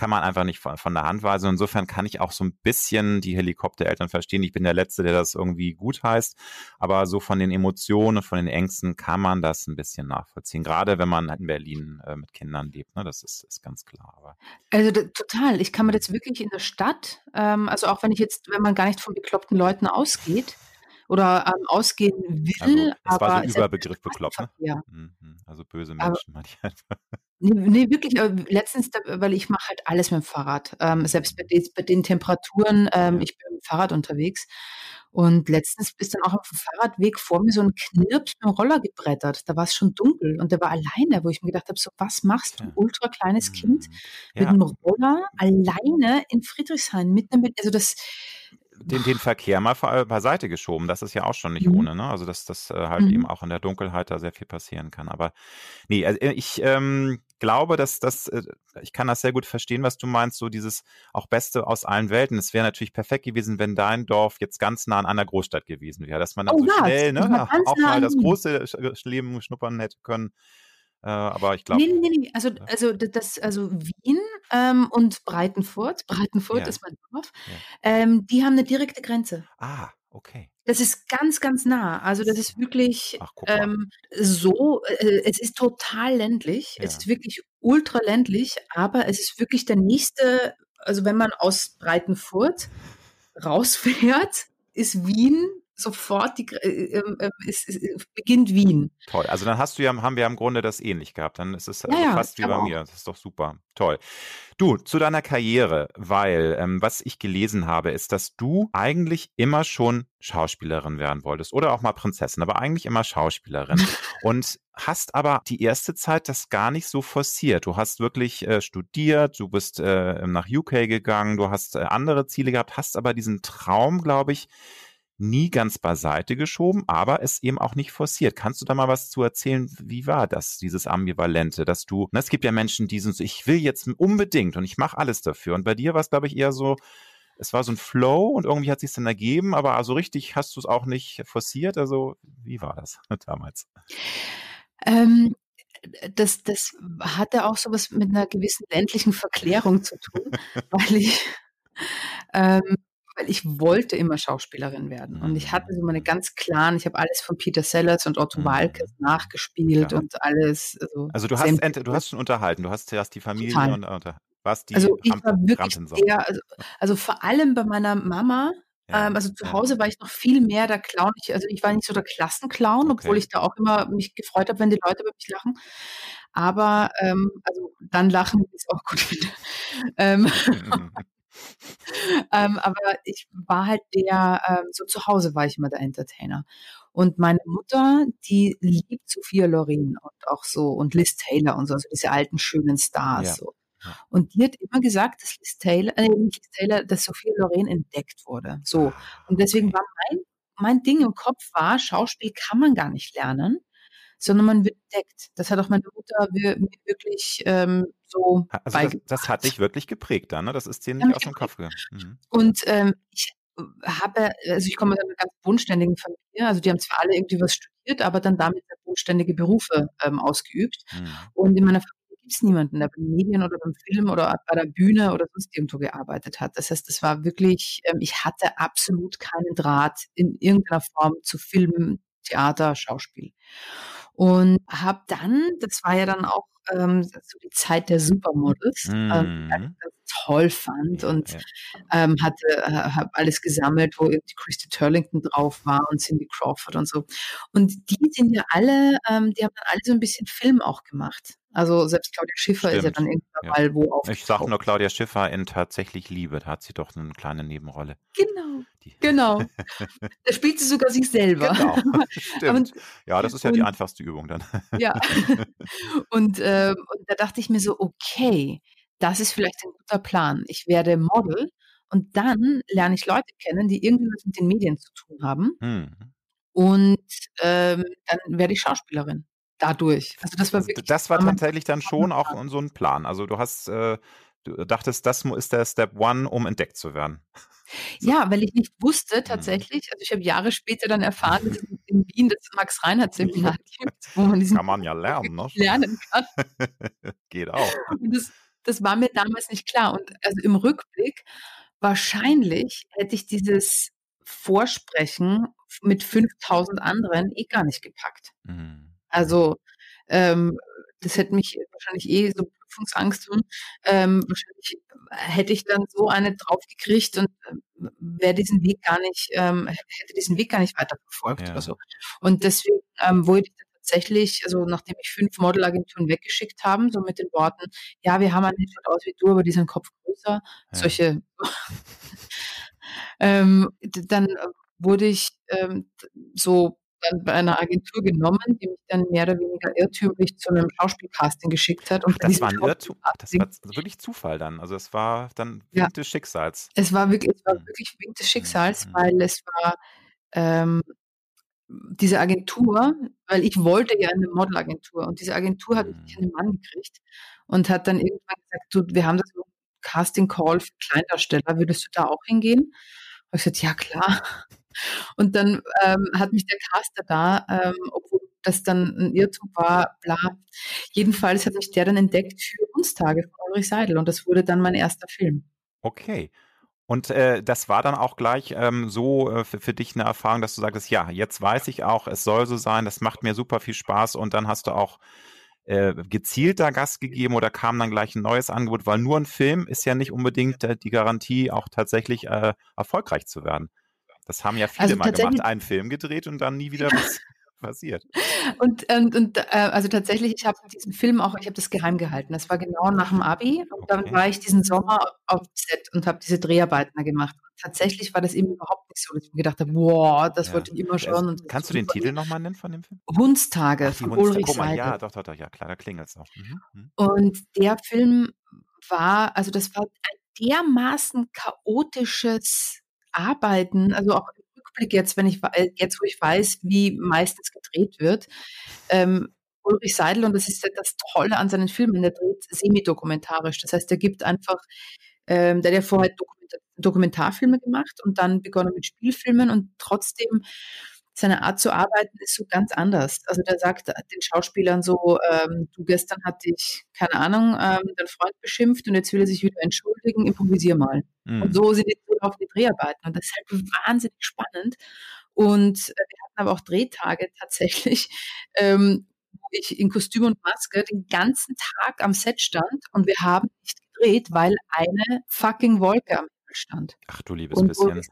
kann man einfach nicht von von der Hand weisen. Insofern kann ich auch so 'n bisschen die Helikoptereltern verstehen. Ich bin der Letzte, der das irgendwie gutheißt, aber so von den Emotionen, von den Ängsten kann man das 'n bisschen nachvollziehen, grade wenn man halt in Berlin, äh, mit Kindern lebt, ne? Das ist ist ganz klar, aber Also, d total. Ich kann mir das wirklich in der Stadt ähm, also, auch wenn ich jetzt wenn man gar nicht von bekloppten Leuten ausgeht oder, ähm, ausgehen Also, will, es war so aber im Überbegriff bekloppt, ne? Mhm. Also, böse Aber Menschen meine ich einfach. Ne, wirklich, äh, letztens weil ich mache halt alles mit'm Fahrrad, ähm, selbst bei bei den Temperaturen, ähm, ich bin mit'm Fahrrad unterwegs. Und letztens ist dann auch auf'm Fahrradweg vor mir so 'n Knirps mit'm Roller gebrettert. Da war's schon dunkel und der war alleine, wo ich mir gedacht habe: „So, was machst du, Tja. ultrakleines Kind, Mhm. mit Ja. 'nem Roller alleine in Friedrichshain mitten im also, das Den den Verkehr mal ver beiseite geschoben, das ist ja auch schon nicht Mhm. ohne, ne? Also, dass dass, äh, halt Mhm. eben auch in der Dunkelheit da sehr viel passieren kann. Aber ne, also, äh, ich, ähm, glaube, dass das äh, ich kann das sehr gut verstehen, was du meinst, so dieses auch Beste aus allen Welten. Es wäre natürlich perfekt gewesen, wenn dein Dorf jetzt ganz nah an einer Großstadt gewesen wäre, dass man dann Oh so ja, schnell, das ne, auch nah mal das große Leben schnuppern hätte können. Äh, aber ich glaube Ne, ne, ne, also also, das also, Wien, ähm, und Breitenfurt Breitenfurt Ja. ist mein Dorf, Ja. ähm, die haben 'ne direkte Grenze. Ah, okay. Das ist ganz, ganz nah. Also, das ist wirklich, Ach, ähm, so äh, es ist total ländlich. Es Ja. ist wirklich ultraländlich, aber es ist wirklich der nächste also, wenn man aus Breitenfurt rausfährt, ist Wien sofort die Gr äh, ähm, ähm, es es beginnt Wien. Toll. Also, dann hast du ja haben wir im Grunde das ähnlich gehabt. Dann ist es Ja, also ja, fast wie bei auch. mir. Das ist doch super. Toll. Du, zu deiner Karriere, weil, ähm, was ich gelesen habe, ist, dass du eigentlich immer schon Schauspielerin werden wolltest oder auch mal Prinzessin, aber eigentlich immer Schauspielerin [LAUGHS] und hast aber die erste Zeit das gar nicht so forciert. Du hast wirklich, äh, studiert, du bist, äh, nach UK gegangen, du hast, äh, andere Ziele gehabt, hast aber diesen Traum, glaube ich, nie ganz beiseite geschoben, aber es eben auch nicht forciert. Kannst du da mal was zu erzählen? Wie war das, dieses Ambivalente, dass du ne, es gibt ja Menschen, die sind so: „Ich will jetzt unbedingt und ich mache alles dafür.“ Und bei dir war's, glaube ich, eher so es war so 'n Flow und irgendwie hat sich's dann ergeben, aber so richtig hast du's auch nicht forciert. Also, wie war das [LAUGHS] damals? Ähm, äh, das das hatte auch so was mit 'ner gewissen ländlichen Verklärung zu tun, [LAUGHS] weil ich ähm, weil ich wollte immer Schauspielerin werden. Und ich hatte so meine mhm. ganz klaren, ich habe alles von Peter Sellers und Otto mhm. Walkes nachgespielt ja. und alles. Also, also du hast du hast schon unterhalten, du hast, hast die Familie Total. und unter, was die Also ich war wirklich sehr, also, also vor allem bei meiner Mama, ähm, also zu. Hause war ich noch viel mehr der Clown. Ich, also ich war nicht so der Klassenclown, okay. obwohl ich da auch immer mich gefreut habe, wenn die Leute über mich lachen. Aber ähm, also dann lachen ist auch gut [LAUGHS] ähm, [LAUGHS] ähm, aber ich war halt der, ähm, so zu Hause war ich immer der Entertainer. Und meine Mutter, die liebt Sophia Loren und auch so und Liz Taylor und so, also diese alten schönen Stars. Ja. So. Und die hat immer gesagt, dass Liz Taylor, äh, nicht Liz Taylor, dass Sophia Loren entdeckt wurde. So. Ah, und deswegen war mein, mein Ding im Kopf war, Schauspiel kann man gar nicht lernen sondern man wird entdeckt. Das hat auch meine Mutter mir wirklich ähm, so also das, das, hat dich wirklich geprägt dann, ne? Das ist dir nicht aus dem Kopf gegangen. Mhm. Und ähm, ich habe, also ich komme aus einer ganz bodenständigen Familie, also die haben zwar alle irgendwie was studiert, aber dann damit bodenständige Berufe ähm, ausgeübt. Mhm. Und in meiner Familie gibt es niemanden, der bei den Medien oder beim Film oder bei der Bühne oder sonst irgendwo gearbeitet hat. Das heißt, das war wirklich, ähm, ich hatte absolut keinen Draht in irgendeiner Form zu Film, Theater, Schauspiel. Und habe dann, das war ja dann auch ähm, so die Zeit der Supermodels, ähm, mhm. ähm, das toll fand und ähm, hatte äh, habe alles gesammelt, wo irgendwie Christy Turlington drauf war und Cindy Crawford und so. Und die sind ja alle, ähm, die haben dann alle so ein bisschen Film auch gemacht. Also selbst Claudia Schiffer Stimmt. ist ja dann irgendwann ja. mal wo auf. Ich sage nur Claudia Schiffer in Tatsächlich Liebe, da hat sie doch eine kleine Nebenrolle. Genau. Die. [LAUGHS] Genau. da spielt sie sogar sich selber. Genau. [LAUGHS] Stimmt. ja, das ist ja und, die einfachste Übung dann. ja. [LAUGHS] Und, äh, und da dachte ich mir so, okay, das ist vielleicht ein guter Plan. Ich werde Model und dann lerne ich Leute kennen, die irgendwie was mit den Medien zu tun haben. Hm. Und ähm, dann werde ich Schauspielerin dadurch. Also das war also. Das war tatsächlich dann schon auch so ein Plan. Also du hast, äh, du dachtest, das ist der Step One, um entdeckt zu werden. [LAUGHS] Ja, weil ich nicht wusste mhm. tatsächlich, also ich habe Jahre später dann erfahren, dass es [LAUGHS] in Wien das Max-Reinhardt-Seminar [LAUGHS] gibt, wo man diesen Kann man ja lernen, ne? lernen kann. Geht auch. Das, das, war mir damals nicht klar. Und also im Rückblick, wahrscheinlich hätte ich dieses Vorsprechen mit 5000 anderen eh gar nicht gepackt. Mhm. Also ähm, das hätte mich wahrscheinlich eh so Prüfungsangst. Ähm, wahrscheinlich hätte ich dann so eine draufgekriegt und äh, wäre diesen Weg gar nicht, ähm, hätte diesen Weg gar nicht weiterverfolgt ja. oder so. Und deswegen ähm, wurde ich tatsächlich, also nachdem ich fünf Modelagenturen weggeschickt haben, so mit den Worten, ja, wir haben einen, schaut aus wie du, aber die sind Kopf größer, ja. solche, [LAUGHS] ähm, dann wurde ich ähm, so dann bei einer Agentur genommen, die mich dann mehr oder weniger irrtümlich zu einem Schauspielcasting geschickt hat. Und Ach, das war ein Irrtum, das war wirklich Zufall dann. Also es war dann Wink ja. des Schicksals. Es war wirklich, es war hm. wirklich Wink des Schicksals, mhm. weil es war ähm, diese Agentur, weil ich wollte ja eine Modelagentur und diese Agentur hat mhm. einen Mann gekriegt und hat dann irgendwann gesagt, du, wir haben das Casting Call für Kleindarsteller, würdest du da auch hingehen? Und ich gesagt, ja klar. Und dann ähm, hat mich der Caster da, ähm, obwohl das dann ein Irrtum war, bla. Jedenfalls hat mich der dann entdeckt für Unstage von Ulrich Seidel und das wurde dann mein erster Film. Okay. Und äh, das war dann auch gleich ähm, so äh, für, für, dich eine Erfahrung, dass du sagst, ja, jetzt weiß ich auch, es soll so sein, das macht mir super viel Spaß und dann hast du auch äh, gezielter Gast gegeben oder kam dann gleich ein neues Angebot, weil nur ein Film ist ja nicht unbedingt äh, die Garantie, auch tatsächlich äh, erfolgreich zu werden. Das haben ja viele also mal gemacht, einen Film gedreht und dann nie wieder was [LAUGHS] passiert. Und, und, und äh, also tatsächlich, ich habe diesen Film auch, ich habe das geheim gehalten. Das war genau nach dem Abi und okay. dann war ich diesen Sommer auf Set und habe diese Dreharbeiten da gemacht. Und tatsächlich war das eben überhaupt nicht so, dass ich mir gedacht habe, boah, das ja. wollte ich immer schon. Und Kannst du den Titel nochmal nennen von dem Film? Hundstage Ach, von Ulrich Guck mal, Ja, doch, doch, doch, ja, klar, da klingelt es auch. Mhm. Mhm. Und der Film war, also das war ein dermaßen chaotisches Arbeiten, also auch im Rückblick jetzt, wenn ich jetzt, wo ich weiß, wie meistens gedreht wird, ähm, Ulrich Seidel, und das ist das Tolle an seinen Filmen, der dreht semi-dokumentarisch. Das heißt, er gibt einfach, ähm, der hat ja vorher Dokumentar Dokumentarfilme gemacht und dann begonnen mit Spielfilmen und trotzdem seine Art zu arbeiten ist so ganz anders. Also der sagt den Schauspielern so, ähm, du gestern hat dich, keine Ahnung, ähm, dein Freund beschimpft und jetzt will er sich wieder entschuldigen, improvisier mal. Mhm. Und so sind die auf die Dreharbeiten. Und das ist halt wahnsinnig spannend. Und äh, wir hatten aber auch Drehtage tatsächlich, [LAUGHS] ähm, wo ich in Kostüm und Maske den ganzen Tag am Set stand und wir haben nicht gedreht, weil eine fucking Wolke am stand. Ach du liebes und bisschen. Und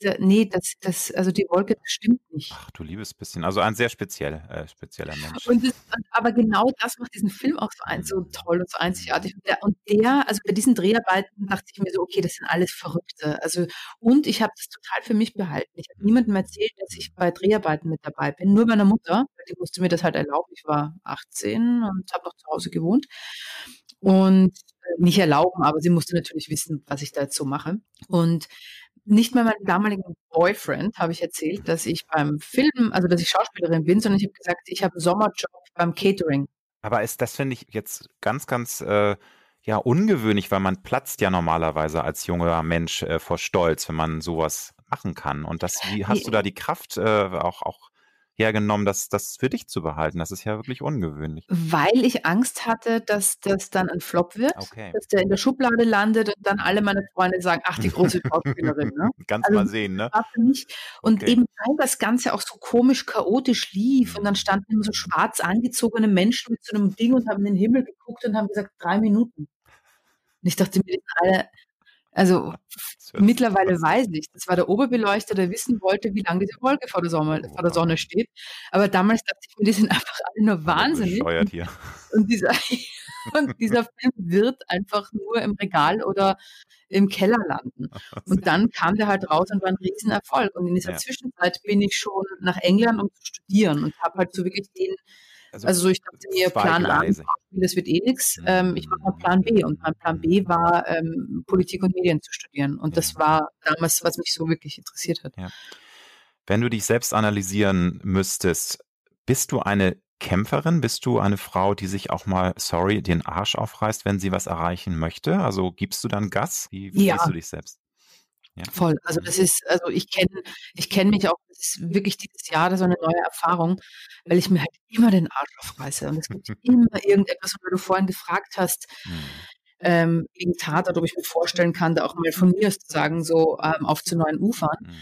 sagte, nee, das, das, also die Wolke, das stimmt nicht. Ach du liebes bisschen. Also ein sehr speziell, äh, spezieller Mensch. Und das, aber genau das macht diesen Film auch so, ein, so toll und so einzigartig. Und der, und der, also bei diesen Dreharbeiten dachte ich mir so, okay, das sind alles Verrückte. Also, und ich habe das total für mich behalten. Ich habe niemandem erzählt, dass ich bei Dreharbeiten mit dabei bin. Nur meiner Mutter, die musste mir das halt erlauben. Ich war 18 und habe noch zu Hause gewohnt. Und nicht erlauben, aber sie musste natürlich wissen, was ich da jetzt so mache. Und nicht mal meinem damaligen Boyfriend habe ich erzählt, dass ich beim Film, also dass ich Schauspielerin bin, sondern ich habe gesagt, ich habe einen Sommerjob beim Catering. Aber ist das finde ich jetzt ganz, ganz äh, ja ungewöhnlich, weil man platzt ja normalerweise als junger Mensch äh, vor Stolz, wenn man sowas machen kann. Und das, wie hast du da die Kraft, äh, auch, auch hergenommen, das, das für dich zu behalten? Das ist ja wirklich ungewöhnlich. Weil ich Angst hatte, dass das dann ein Flop wird, okay. dass der in der Schublade landet und dann alle meine Freunde sagen, ach, die große [LAUGHS] Schauspielerin. Ne? Ganz also, mal sehen, ne? Und okay. eben weil das Ganze auch so komisch chaotisch lief und dann standen immer so schwarz angezogene Menschen mit so einem Ding und haben in den Himmel geguckt und haben gesagt, drei Minuten. Und ich dachte mir, alle also mittlerweile weiß ich, das war der Oberbeleuchter, der wissen wollte, wie lange diese Wolke vor der, Sonne, vor der Sonne steht. Aber damals dachte ich mir, die sind einfach alle nur wahnsinnig. Hier. [LAUGHS] Und dieser, und dieser Film wird einfach nur im Regal oder im Keller landen. [LAUGHS] Und dann kam der halt raus und war ein Riesenerfolg. Und in dieser ja. Zwischenzeit bin ich schon nach England, um zu studieren und habe halt so wirklich den also, also so, ich dachte mir, Plan Gleise. A, das wird eh nichts. Ähm, ich mache mal Plan B. Und mein Plan B war, ähm, Politik und Medien zu studieren. Und das war damals, was mich so wirklich interessiert hat. Ja. Wenn du dich selbst analysieren müsstest, bist du eine Kämpferin? Bist du eine Frau, die sich auch mal, sorry, den Arsch aufreißt, wenn sie was erreichen möchte? Also gibst du dann Gas? Wie, wie ja. du dich selbst? Ja. Voll. Also das ist, also ich kenne, ich kenne mich auch, das ist wirklich dieses Jahr so eine neue Erfahrung, weil ich mir halt immer den Arsch aufreiße. Und es gibt [LAUGHS] immer irgendetwas, wo du vorhin gefragt hast, mhm. ähm, wegen Tatort, ob ich mir vorstellen kann, da auch mal von mir zu sagen, so ähm, auf zu neuen Ufern. Mhm.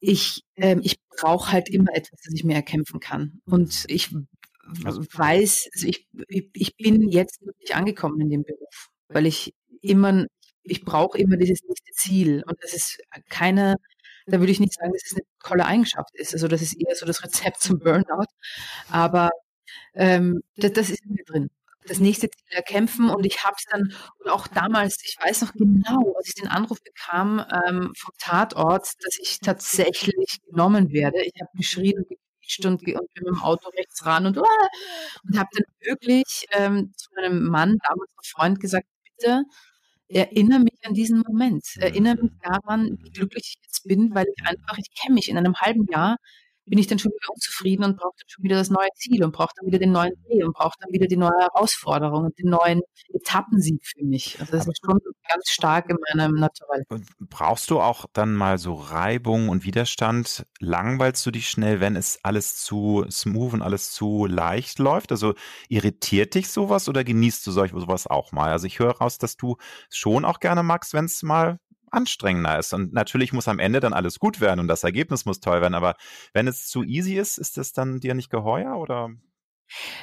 Ich, ähm, ich brauche halt immer etwas, das ich mir erkämpfen kann. Und ich also, weiß, also ich, ich, ich bin jetzt wirklich angekommen in dem Beruf, weil ich immer ich brauche immer dieses nächste Ziel. Und das ist keine, da würde ich nicht sagen, dass es eine tolle Eigenschaft ist. Also das ist eher so das Rezept zum Burnout. Aber ähm, das, das ist mir drin. Das nächste Ziel erkämpfen und ich habe es dann, und auch damals, ich weiß noch genau, als ich den Anruf bekam ähm, vom Tatort, dass ich tatsächlich genommen werde. Ich habe geschrien und gequietscht und, und bin mit dem Auto rechts ran und, uh, und habe dann wirklich ähm, zu meinem Mann, damals noch Freund, gesagt, bitte erinnere mich an diesen Moment. Erinnere mich daran, wie glücklich ich jetzt bin, weil ich einfach, ich kenne mich in einem halben Jahr bin ich dann schon wieder unzufrieden und brauche dann schon wieder das neue Ziel und brauche dann wieder den neuen Dreh und brauche dann wieder die neue Herausforderung und den neuen Etappensieg für mich. Also das Aber ist schon ganz stark in meinem Naturell. Brauchst du auch dann mal so Reibung und Widerstand? Langweilst du dich schnell, wenn es alles zu smooth und alles zu leicht läuft? Also irritiert dich sowas oder genießt du solch sowas auch mal? Also ich höre raus, dass du schon auch gerne magst, wenn es mal anstrengender ist. Und natürlich muss am Ende dann alles gut werden und das Ergebnis muss toll werden. Aber wenn es zu easy ist, ist das dann dir nicht geheuer oder?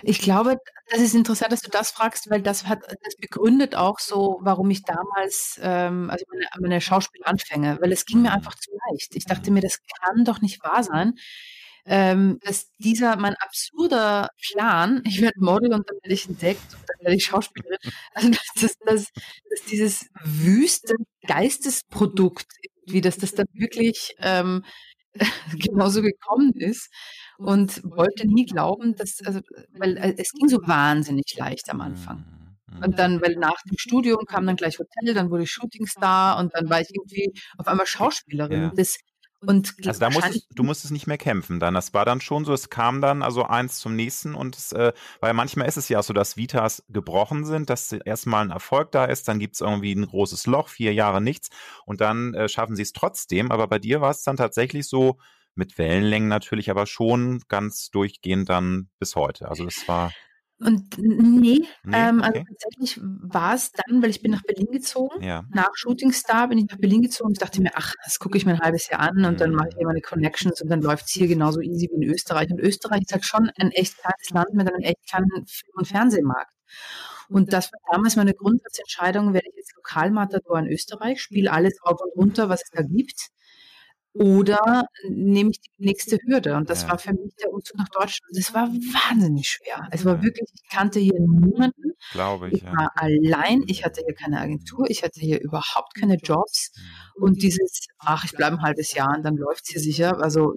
Ich glaube, das ist interessant, dass du das fragst, weil das hat, das begründet auch so, warum ich damals, ähm, also meine, meine Schauspielanfänge, weil es ging mir mhm. einfach zu leicht. Ich dachte mir, das kann doch nicht wahr sein, ähm, dass dieser, mein absurder Plan, [LAUGHS] ich werde Model und dann werde ich entdeckt und dann werde ich Schauspielerin, [LAUGHS] also dass, dass, dass, dieses wüste Geistesprodukt, wie dass das dann wirklich ähm, [LAUGHS] genauso gekommen ist und wollte nie glauben, dass, also, weil äh, es ging so wahnsinnig leicht am Anfang. Mhm. Und dann, weil nach dem Studium kam dann gleich Hotel, dann wurde ich Shootingstar und dann war ich irgendwie auf einmal Schauspielerin. Ja. Das und also da musstest, du musstest nicht mehr kämpfen dann. Das war dann schon so, es kam dann also eins zum nächsten und es, äh, weil manchmal ist es ja auch so, dass Vitas gebrochen sind, dass erstmal ein Erfolg da ist, dann gibt es irgendwie ein großes Loch, vier Jahre nichts und dann äh, schaffen sie es trotzdem. Aber bei dir war es dann tatsächlich so, mit Wellenlängen natürlich, aber schon ganz durchgehend dann bis heute. Also das war und nee, nee ähm, also okay. also tatsächlich war es dann, weil ich bin nach Berlin gezogen. Ja. Nach Shooting Star bin ich nach Berlin gezogen. Ich dachte mir, ach, das gucke ich mir ein halbes Jahr an und mhm. dann mache ich mir meine Connections und dann läuft es hier genauso easy wie in Österreich. Und Österreich ist halt schon ein echt kleines Land mit einem echt kleinen Film- und Fernsehmarkt. Und das war damals meine Grundsatzentscheidung, werde ich jetzt Lokalmatador in Österreich, spiele alles auf und runter, was es da gibt oder nehme ich die nächste Hürde? Und das ja. war für mich der Umzug nach Deutschland. Das war wahnsinnig schwer. Es war wirklich, ich kannte hier niemanden. Glaube ich. Ich war ja. allein. Ich hatte hier keine Agentur. Ich hatte hier überhaupt keine Jobs. Mhm. Und dieses, ach, ich bleibe ein halbes Jahr und dann läuft es hier sicher. Also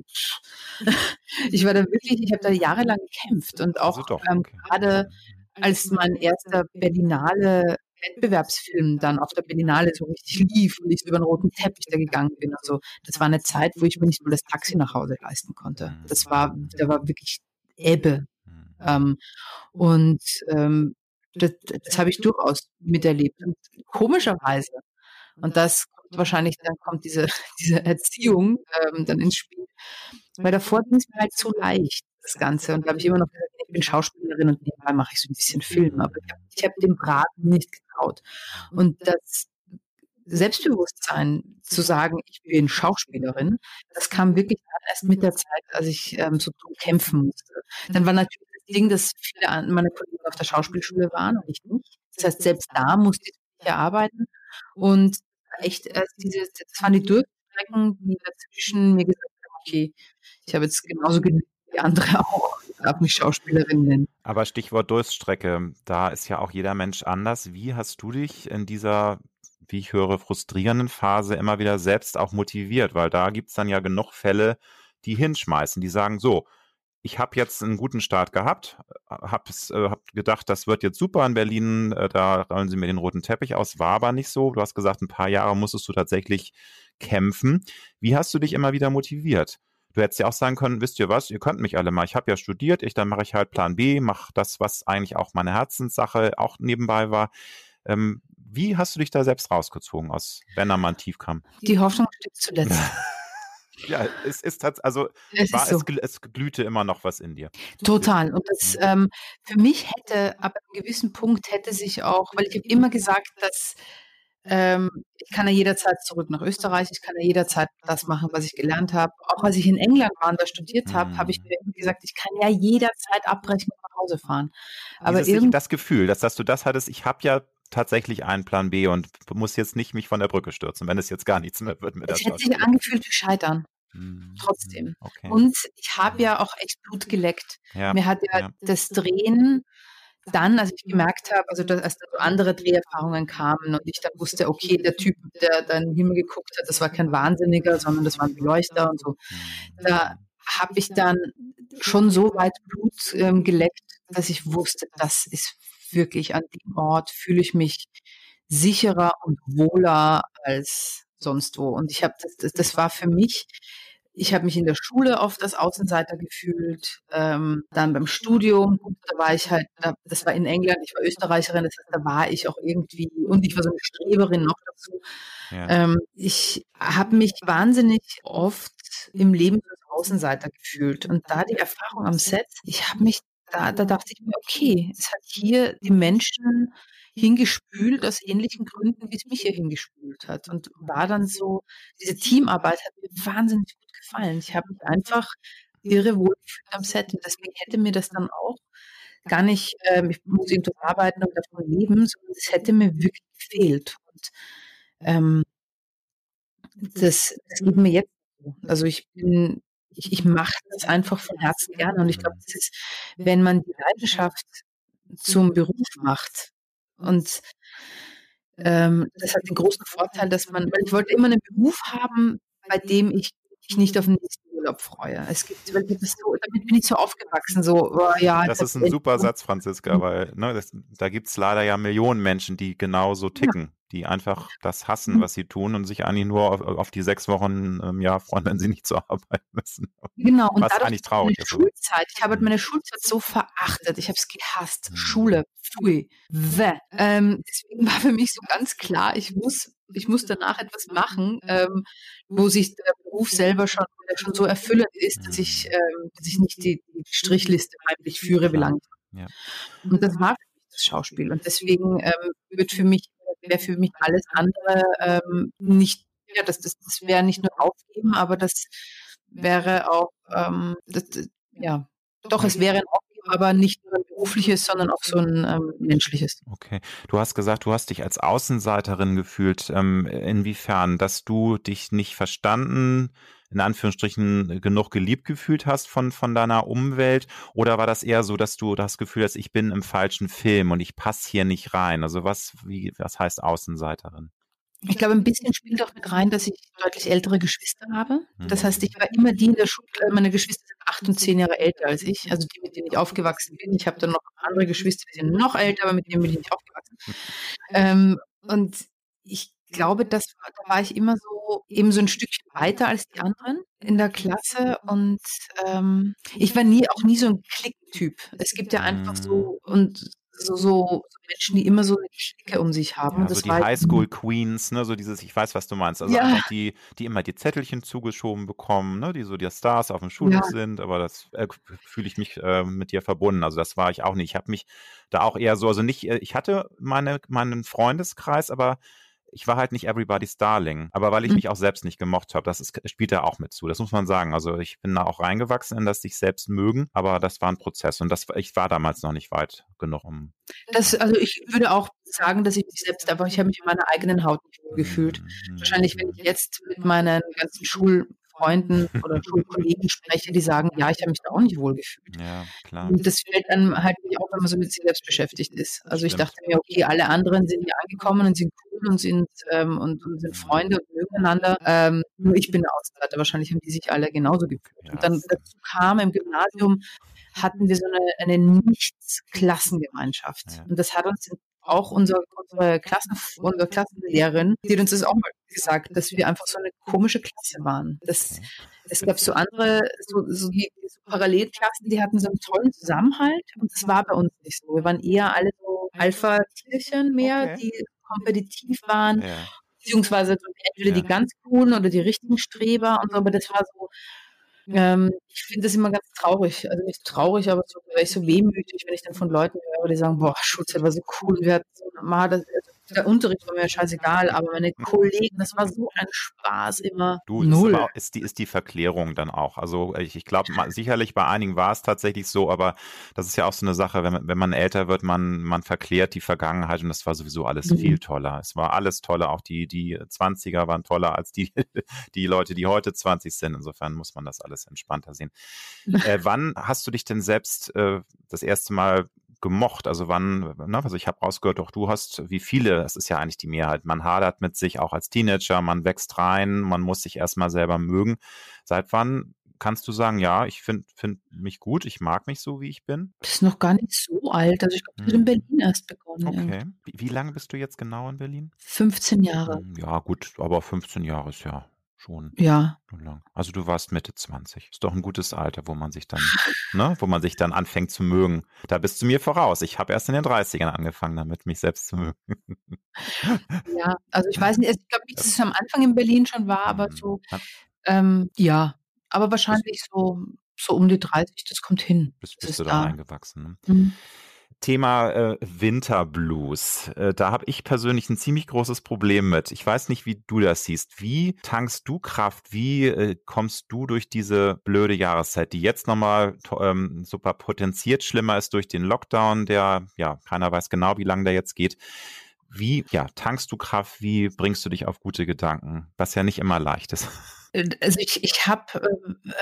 [LAUGHS] ich war da wirklich, ich habe da jahrelang gekämpft und auch also ähm, okay. gerade als mein erster Berlinale Wettbewerbsfilm dann auf der Berlinale so richtig lief und ich über den roten Teppich da gegangen bin. Also das war eine Zeit, wo ich mir nicht mal das Taxi nach Hause leisten konnte. Mhm. Das war, da war wirklich Ebbe. Mhm. Ähm, und ähm, das, das habe ich durchaus miterlebt. Und komischerweise, und das kommt wahrscheinlich, dann kommt diese, [LAUGHS] diese Erziehung ähm, dann ins Spiel, weil davor ging es mir halt zu leicht das Ganze. Und da habe ich immer noch gesagt, ich bin Schauspielerin und nebenbei mache ich so ein bisschen Film. Aber ich habe hab dem Braten nicht getraut. Und das Selbstbewusstsein zu sagen, ich bin Schauspielerin, das kam wirklich erst mit der Zeit, als ich ähm, so kämpfen musste. Dann war natürlich das Ding, dass viele meiner Kollegen auf der Schauspielschule waren und ich nicht. Das heißt, selbst da musste ich arbeiten und echt erst diese, das waren die Durchstrecken, die dazwischen mir gesagt haben, okay, ich habe jetzt genauso genügend wie andere [LAUGHS] auch. Darf mich Schauspielerin nennen. Aber Stichwort Durststrecke, da ist ja auch jeder Mensch anders. Wie hast du dich in dieser, wie ich höre, frustrierenden Phase immer wieder selbst auch motiviert? Weil da gibt es dann ja genug Fälle, die hinschmeißen, die sagen so, ich habe jetzt einen guten Start gehabt, habe äh, hab gedacht, das wird jetzt super in Berlin, äh, da rollen sie mir den roten Teppich aus, war aber nicht so. Du hast gesagt, ein paar Jahre musstest du tatsächlich kämpfen. Wie hast du dich immer wieder motiviert? Du hättest ja auch sagen können, wisst ihr was, ihr könnt mich alle mal. Ich habe ja studiert, ich dann mache ich halt Plan B, mache das, was eigentlich auch meine Herzenssache auch nebenbei war. Ähm, wie hast du dich da selbst rausgezogen aus, wenn er mal tief kam? Die Hoffnung stirbt zuletzt. [LAUGHS] Ja, es ist also es, war, so. es, es, glühte immer noch was in dir. Total. Und das mhm. ähm, für mich hätte, ab einem gewissen Punkt hätte sich auch, weil ich habe immer gesagt, dass ähm, ich kann ja jederzeit zurück nach Österreich, ich kann ja jederzeit das machen, was ich gelernt habe. Auch als ich in England war und da studiert habe, mhm. habe ich mir gesagt, ich kann ja jederzeit abbrechen und nach Hause fahren. Aber Dieses, das Gefühl, dass, dass du das hattest, ich habe ja tatsächlich einen Plan B und muss jetzt nicht mich von der Brücke stürzen, wenn es jetzt gar nichts mehr wird mit der Es hätte sich angefühlt wie Scheitern. Mhm. Trotzdem. Okay. Und ich habe ja auch echt Blut geleckt. Ja. Mir hat ja, ja. das Drehen dann, als ich gemerkt habe, also dass, als da so andere Dreherfahrungen kamen und ich dann wusste, okay, der Typ, der da in den Himmel geguckt hat, das war kein Wahnsinniger, sondern das war ein Beleuchter und so. Da habe ich dann schon so weit Blut ähm, geleckt, dass ich wusste, das ist wirklich an dem Ort fühle ich mich sicherer und wohler als sonst wo. Und ich habe das, das, das war für mich ich habe mich in der Schule oft als Außenseiter gefühlt. Ähm, dann beim Studium, da war ich halt, das war in England, ich war Österreicherin, das heißt, da war ich auch irgendwie, und ich war so eine Streberin noch dazu. Ja. Ähm, ich habe mich wahnsinnig oft im Leben als Außenseiter gefühlt. Und da die Erfahrung am Set, ich habe mich, da, da dachte ich mir, okay, es hat hier die Menschen hingespült aus ähnlichen Gründen, wie es mich hier hingespült hat. Und war dann so, diese Teamarbeit hat mir wahnsinnig gut gefallen. Ich habe mich einfach irre wohl am Set und deswegen hätte mir das dann auch gar nicht, ähm, ich muss eben dort arbeiten und davon leben, sondern es hätte mir wirklich gefehlt. Und ähm, das, das geht mir jetzt so. Also ich bin, ich, ich mache das einfach von Herzen gerne und ich glaube, das ist, wenn man die Leidenschaft zum Beruf macht und ähm, das hat den großen Vorteil, dass man, weil ich wollte immer einen Beruf haben, bei dem ich mich nicht auf den nächsten Urlaub freue. Es gibt, weil das so, damit bin ich so aufgewachsen, so, oh, ja. Das, ist ein super Satz, Franziska, weil ne, das, da gibt es leider ja Millionen Menschen, die genauso ticken. Die einfach das hassen, mhm. was sie tun und sich eigentlich nur auf, auf die sechs Wochen im Jahr freuen, wenn sie nicht zur Arbeit [LAUGHS] müssen. Genau, und was eigentlich traurig ist. Schulzeit, ich habe halt meine Schulzeit so verachtet, ich habe es gehasst. Mhm. Schule, pfui, weh. Ähm, deswegen war für mich so ganz klar, ich muss, ich muss danach etwas machen, ähm, wo sich der Beruf selber schon, schon so erfüllend ist, dass ich, mhm. ähm, dass ich nicht die, die Strichliste heimlich führe, wie lange. Ja. Und das war für mich das Schauspiel. Und deswegen ähm, wird für mich wäre für mich alles andere ähm, nicht, ja, das, das, das wäre nicht nur aufgeben, aber das wäre auch, ähm, das, ja, doch, es wäre ein Aufgeben, aber nicht nur ein berufliches, sondern auch so ein ähm, menschliches. Okay. Du hast gesagt, du hast dich als Außenseiterin gefühlt. Ähm, inwiefern, dass du dich nicht verstanden in Anführungsstrichen genug geliebt gefühlt hast von, von deiner Umwelt? Oder war das eher so, dass du das Gefühl hast, ich bin im falschen Film und ich passe hier nicht rein? Also was, wie, was heißt Außenseiterin? Ich glaube, ein bisschen spielt auch mit rein, dass ich deutlich ältere Geschwister habe. Das heißt, ich war immer die in der Schule, meine Geschwister sind acht und zehn Jahre älter als ich, also die, mit denen ich aufgewachsen bin. Ich habe dann noch andere Geschwister, die sind noch älter, aber mit denen bin ich nicht aufgewachsen. [LAUGHS] Ähm, und ich glaube, das, da war ich immer so eben so ein Stückchen weiter als die anderen in der Klasse und ähm, ich war nie auch nie so ein Klicktyp. Es gibt ja einfach so mhm. und so, so, Menschen, die immer so eine Clique um sich haben. Ja, so die Highschool Queens, ne, so dieses, ich weiß, was du meinst. Also ja. einfach die, die immer die Zettelchen zugeschoben bekommen, ne, die so die Stars auf dem Schulhof ja. sind, aber das äh, fühle ich mich äh, mit dir verbunden. Also das war ich auch nicht. Ich habe mich da auch eher so, also nicht, äh, ich hatte meine, meinen Freundeskreis, aber ich war halt nicht everybody's darling, aber weil ich mhm. mich auch selbst nicht gemocht habe, das ist, spielt da auch mit zu. Das muss man sagen. Also ich bin da auch reingewachsen in das sich selbst mögen, aber das war ein Prozess und das ich war damals noch nicht weit genug, um. Das, also ich würde auch sagen, dass ich mich selbst, aber ich habe mich in meiner eigenen Haut nicht gefühlt. Mhm. Wahrscheinlich, wenn ich jetzt mit meinen ganzen Schul Freunden oder Schulkollegen spreche, die sagen, ja, ich habe mich da auch nicht wohl gefühlt. Ja, klar. Und das fällt dann halt nicht auf, wenn man so mit sich selbst beschäftigt ist. Also Stimmt. ich dachte mir, okay, alle anderen sind hier angekommen und sind cool und sind ähm, und, und, sind Freunde und mögen einander. Ähm, nur ich bin der Außenseiter. Wahrscheinlich haben die sich alle genauso gefühlt. Und dann dazu kam im Gymnasium hatten wir so eine, eine Nichts-Klassengemeinschaft. Und das hat uns auch unsere, unsere, Klassen, unsere Klassenlehrerin, die hat uns das auch mal gesagt, dass wir einfach so eine komische Klasse waren. Das, es gab so andere, so, so die so Parallelklassen, die hatten so einen tollen Zusammenhalt und das war bei uns nicht so. Wir waren eher alle so Alpha-Tierchen mehr, okay. die kompetitiv waren, ja. beziehungsweise entweder ja. die ganz coolen oder die richtigen Streber und so, aber das war so, ähm, ich finde das immer ganz traurig. Also nicht traurig, aber so, so wehmütig, wenn ich dann von Leuten höre, die sagen, boah, Schulzeit war so cool, wir hatten so, mal das, also der Unterricht war mir scheißegal, aber meine Kollegen, das war so ein Spaß immer. Du, Null. Ist, ist, die, ist die Verklärung dann auch. Also ich, ich glaube, sicherlich bei einigen war es tatsächlich so, aber das ist ja auch so eine Sache, wenn man, wenn man älter wird, man, man verklärt die Vergangenheit und das war sowieso alles mhm. viel toller. Es war alles toller, auch die, die 20er waren toller als die, [LAUGHS] die Leute, die heute 20 sind. Insofern muss man das alles entspannter sehen. Äh, wann hast du dich denn selbst äh, das erste Mal gemocht? Also wann, ne, also ich habe rausgehört, auch du hast, wie viele, das ist ja eigentlich die Mehrheit, man hadert mit sich auch als Teenager, man wächst rein, man muss sich erstmal selber mögen. Seit wann kannst du sagen, ja, ich finde find mich gut, ich mag mich so, wie ich bin? Das ist noch gar nicht so alt. Also ich habe hm. in Berlin erst begonnen. Okay. Wie, wie, lange bist du jetzt genau in Berlin? 15 Jahre. Ja, gut, aber 15 Jahre ist ja schon. Ja. Lang. Also du warst Mitte 20. Ist doch ein gutes Alter, wo man sich dann, ne, wo man sich dann anfängt zu mögen. Da bist du mir voraus. Ich habe erst in den 30ern angefangen, damit mich selbst zu mögen. Ja, also ich weiß [LAUGHS] nicht, ich glaube nicht, dass es am Anfang in Berlin schon war, aber mhm. so, ähm, ja, aber wahrscheinlich so, so um die 30, das kommt hin. Bist, bist du da eingewachsen. Ne? Mhm. Thema äh, Winterblues. Äh, da habe ich persönlich ein ziemlich großes Problem mit. Ich weiß nicht, wie du das siehst. Wie tankst du Kraft? Wie äh, kommst du durch diese blöde Jahreszeit, die jetzt nochmal ähm, super potenziert schlimmer ist durch den Lockdown, der, ja, keiner weiß genau, wie lange der jetzt geht. Wie, ja, tankst du Kraft? Wie bringst du dich auf gute Gedanken? Was ja nicht immer leicht ist. Äh, also ich, ich habe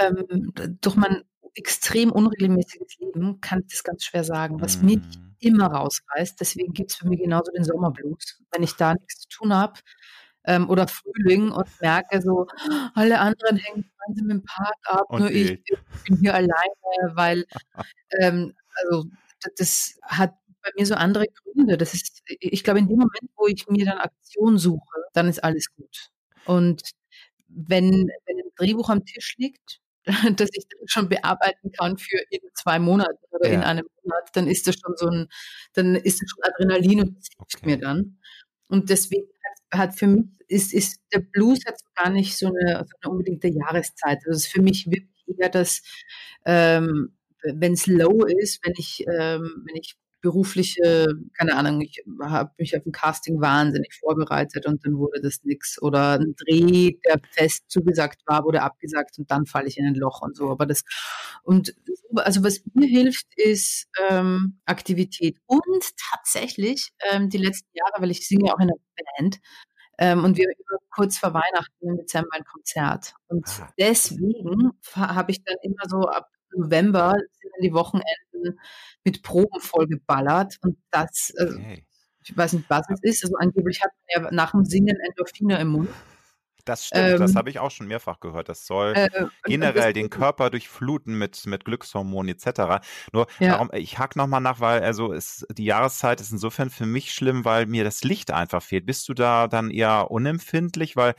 ähm, ähm, durch mein extrem unregelmäßiges Leben kann ich das ganz schwer sagen, was mhm. mich immer rausreißt. Deswegen gibt es für mich genauso den Sommerblues. Wenn ich da nichts zu tun habe ähm, oder Frühling und merke so, alle anderen hängen gemeinsam im Park ab, und nur ich, ich, bin hier alleine, weil ähm, also das hat bei mir so andere Gründe. Das ist, ich glaube, in dem Moment, wo ich mir dann Aktion suche, dann ist alles gut. Und wenn, wenn ein Drehbuch am Tisch liegt, [LAUGHS] das ich schon bearbeiten kann für in zwei Monaten oder ja. in einem Monat, dann ist das schon so ein, dann ist das schon Adrenalin und das hilft okay. mir dann. Und deswegen hat, hat, für mich ist, ist der Blues hat gar nicht so eine, so eine unbedingte Jahreszeit. Das ist für mich wirklich eher das, ähm, wenn es low ist, wenn ich, ähm, wenn ich berufliche, keine Ahnung, ich habe mich auf ein Casting wahnsinnig vorbereitet und dann wurde das nichts. Oder ein Dreh, der fest zugesagt war, wurde abgesagt und dann falle ich in ein Loch und so. Aber das, und also was mir hilft, ist ähm, Aktivität. Und tatsächlich ähm, die letzten Jahre, weil ich singe auch in einer Band, ähm, und wir über kurz vor Weihnachten im Dezember ein Konzert. Und deswegen habe ich dann immer so ab November sind dann die Wochenenden mit Proben vollgeballert und das, also, okay. ich weiß nicht, was es ist, also angeblich hat man ja nach dem Singen Endorphine im Mund. Das stimmt, ähm, das habe ich auch schon mehrfach gehört. Das soll äh, generell den Körper durchfluten mit, mit Glückshormonen etc. Nur, ja. darum, ich hack nochmal nach, weil also ist, die Jahreszeit ist insofern für mich schlimm, weil mir das Licht einfach fehlt. Bist du da dann eher unempfindlich? Weil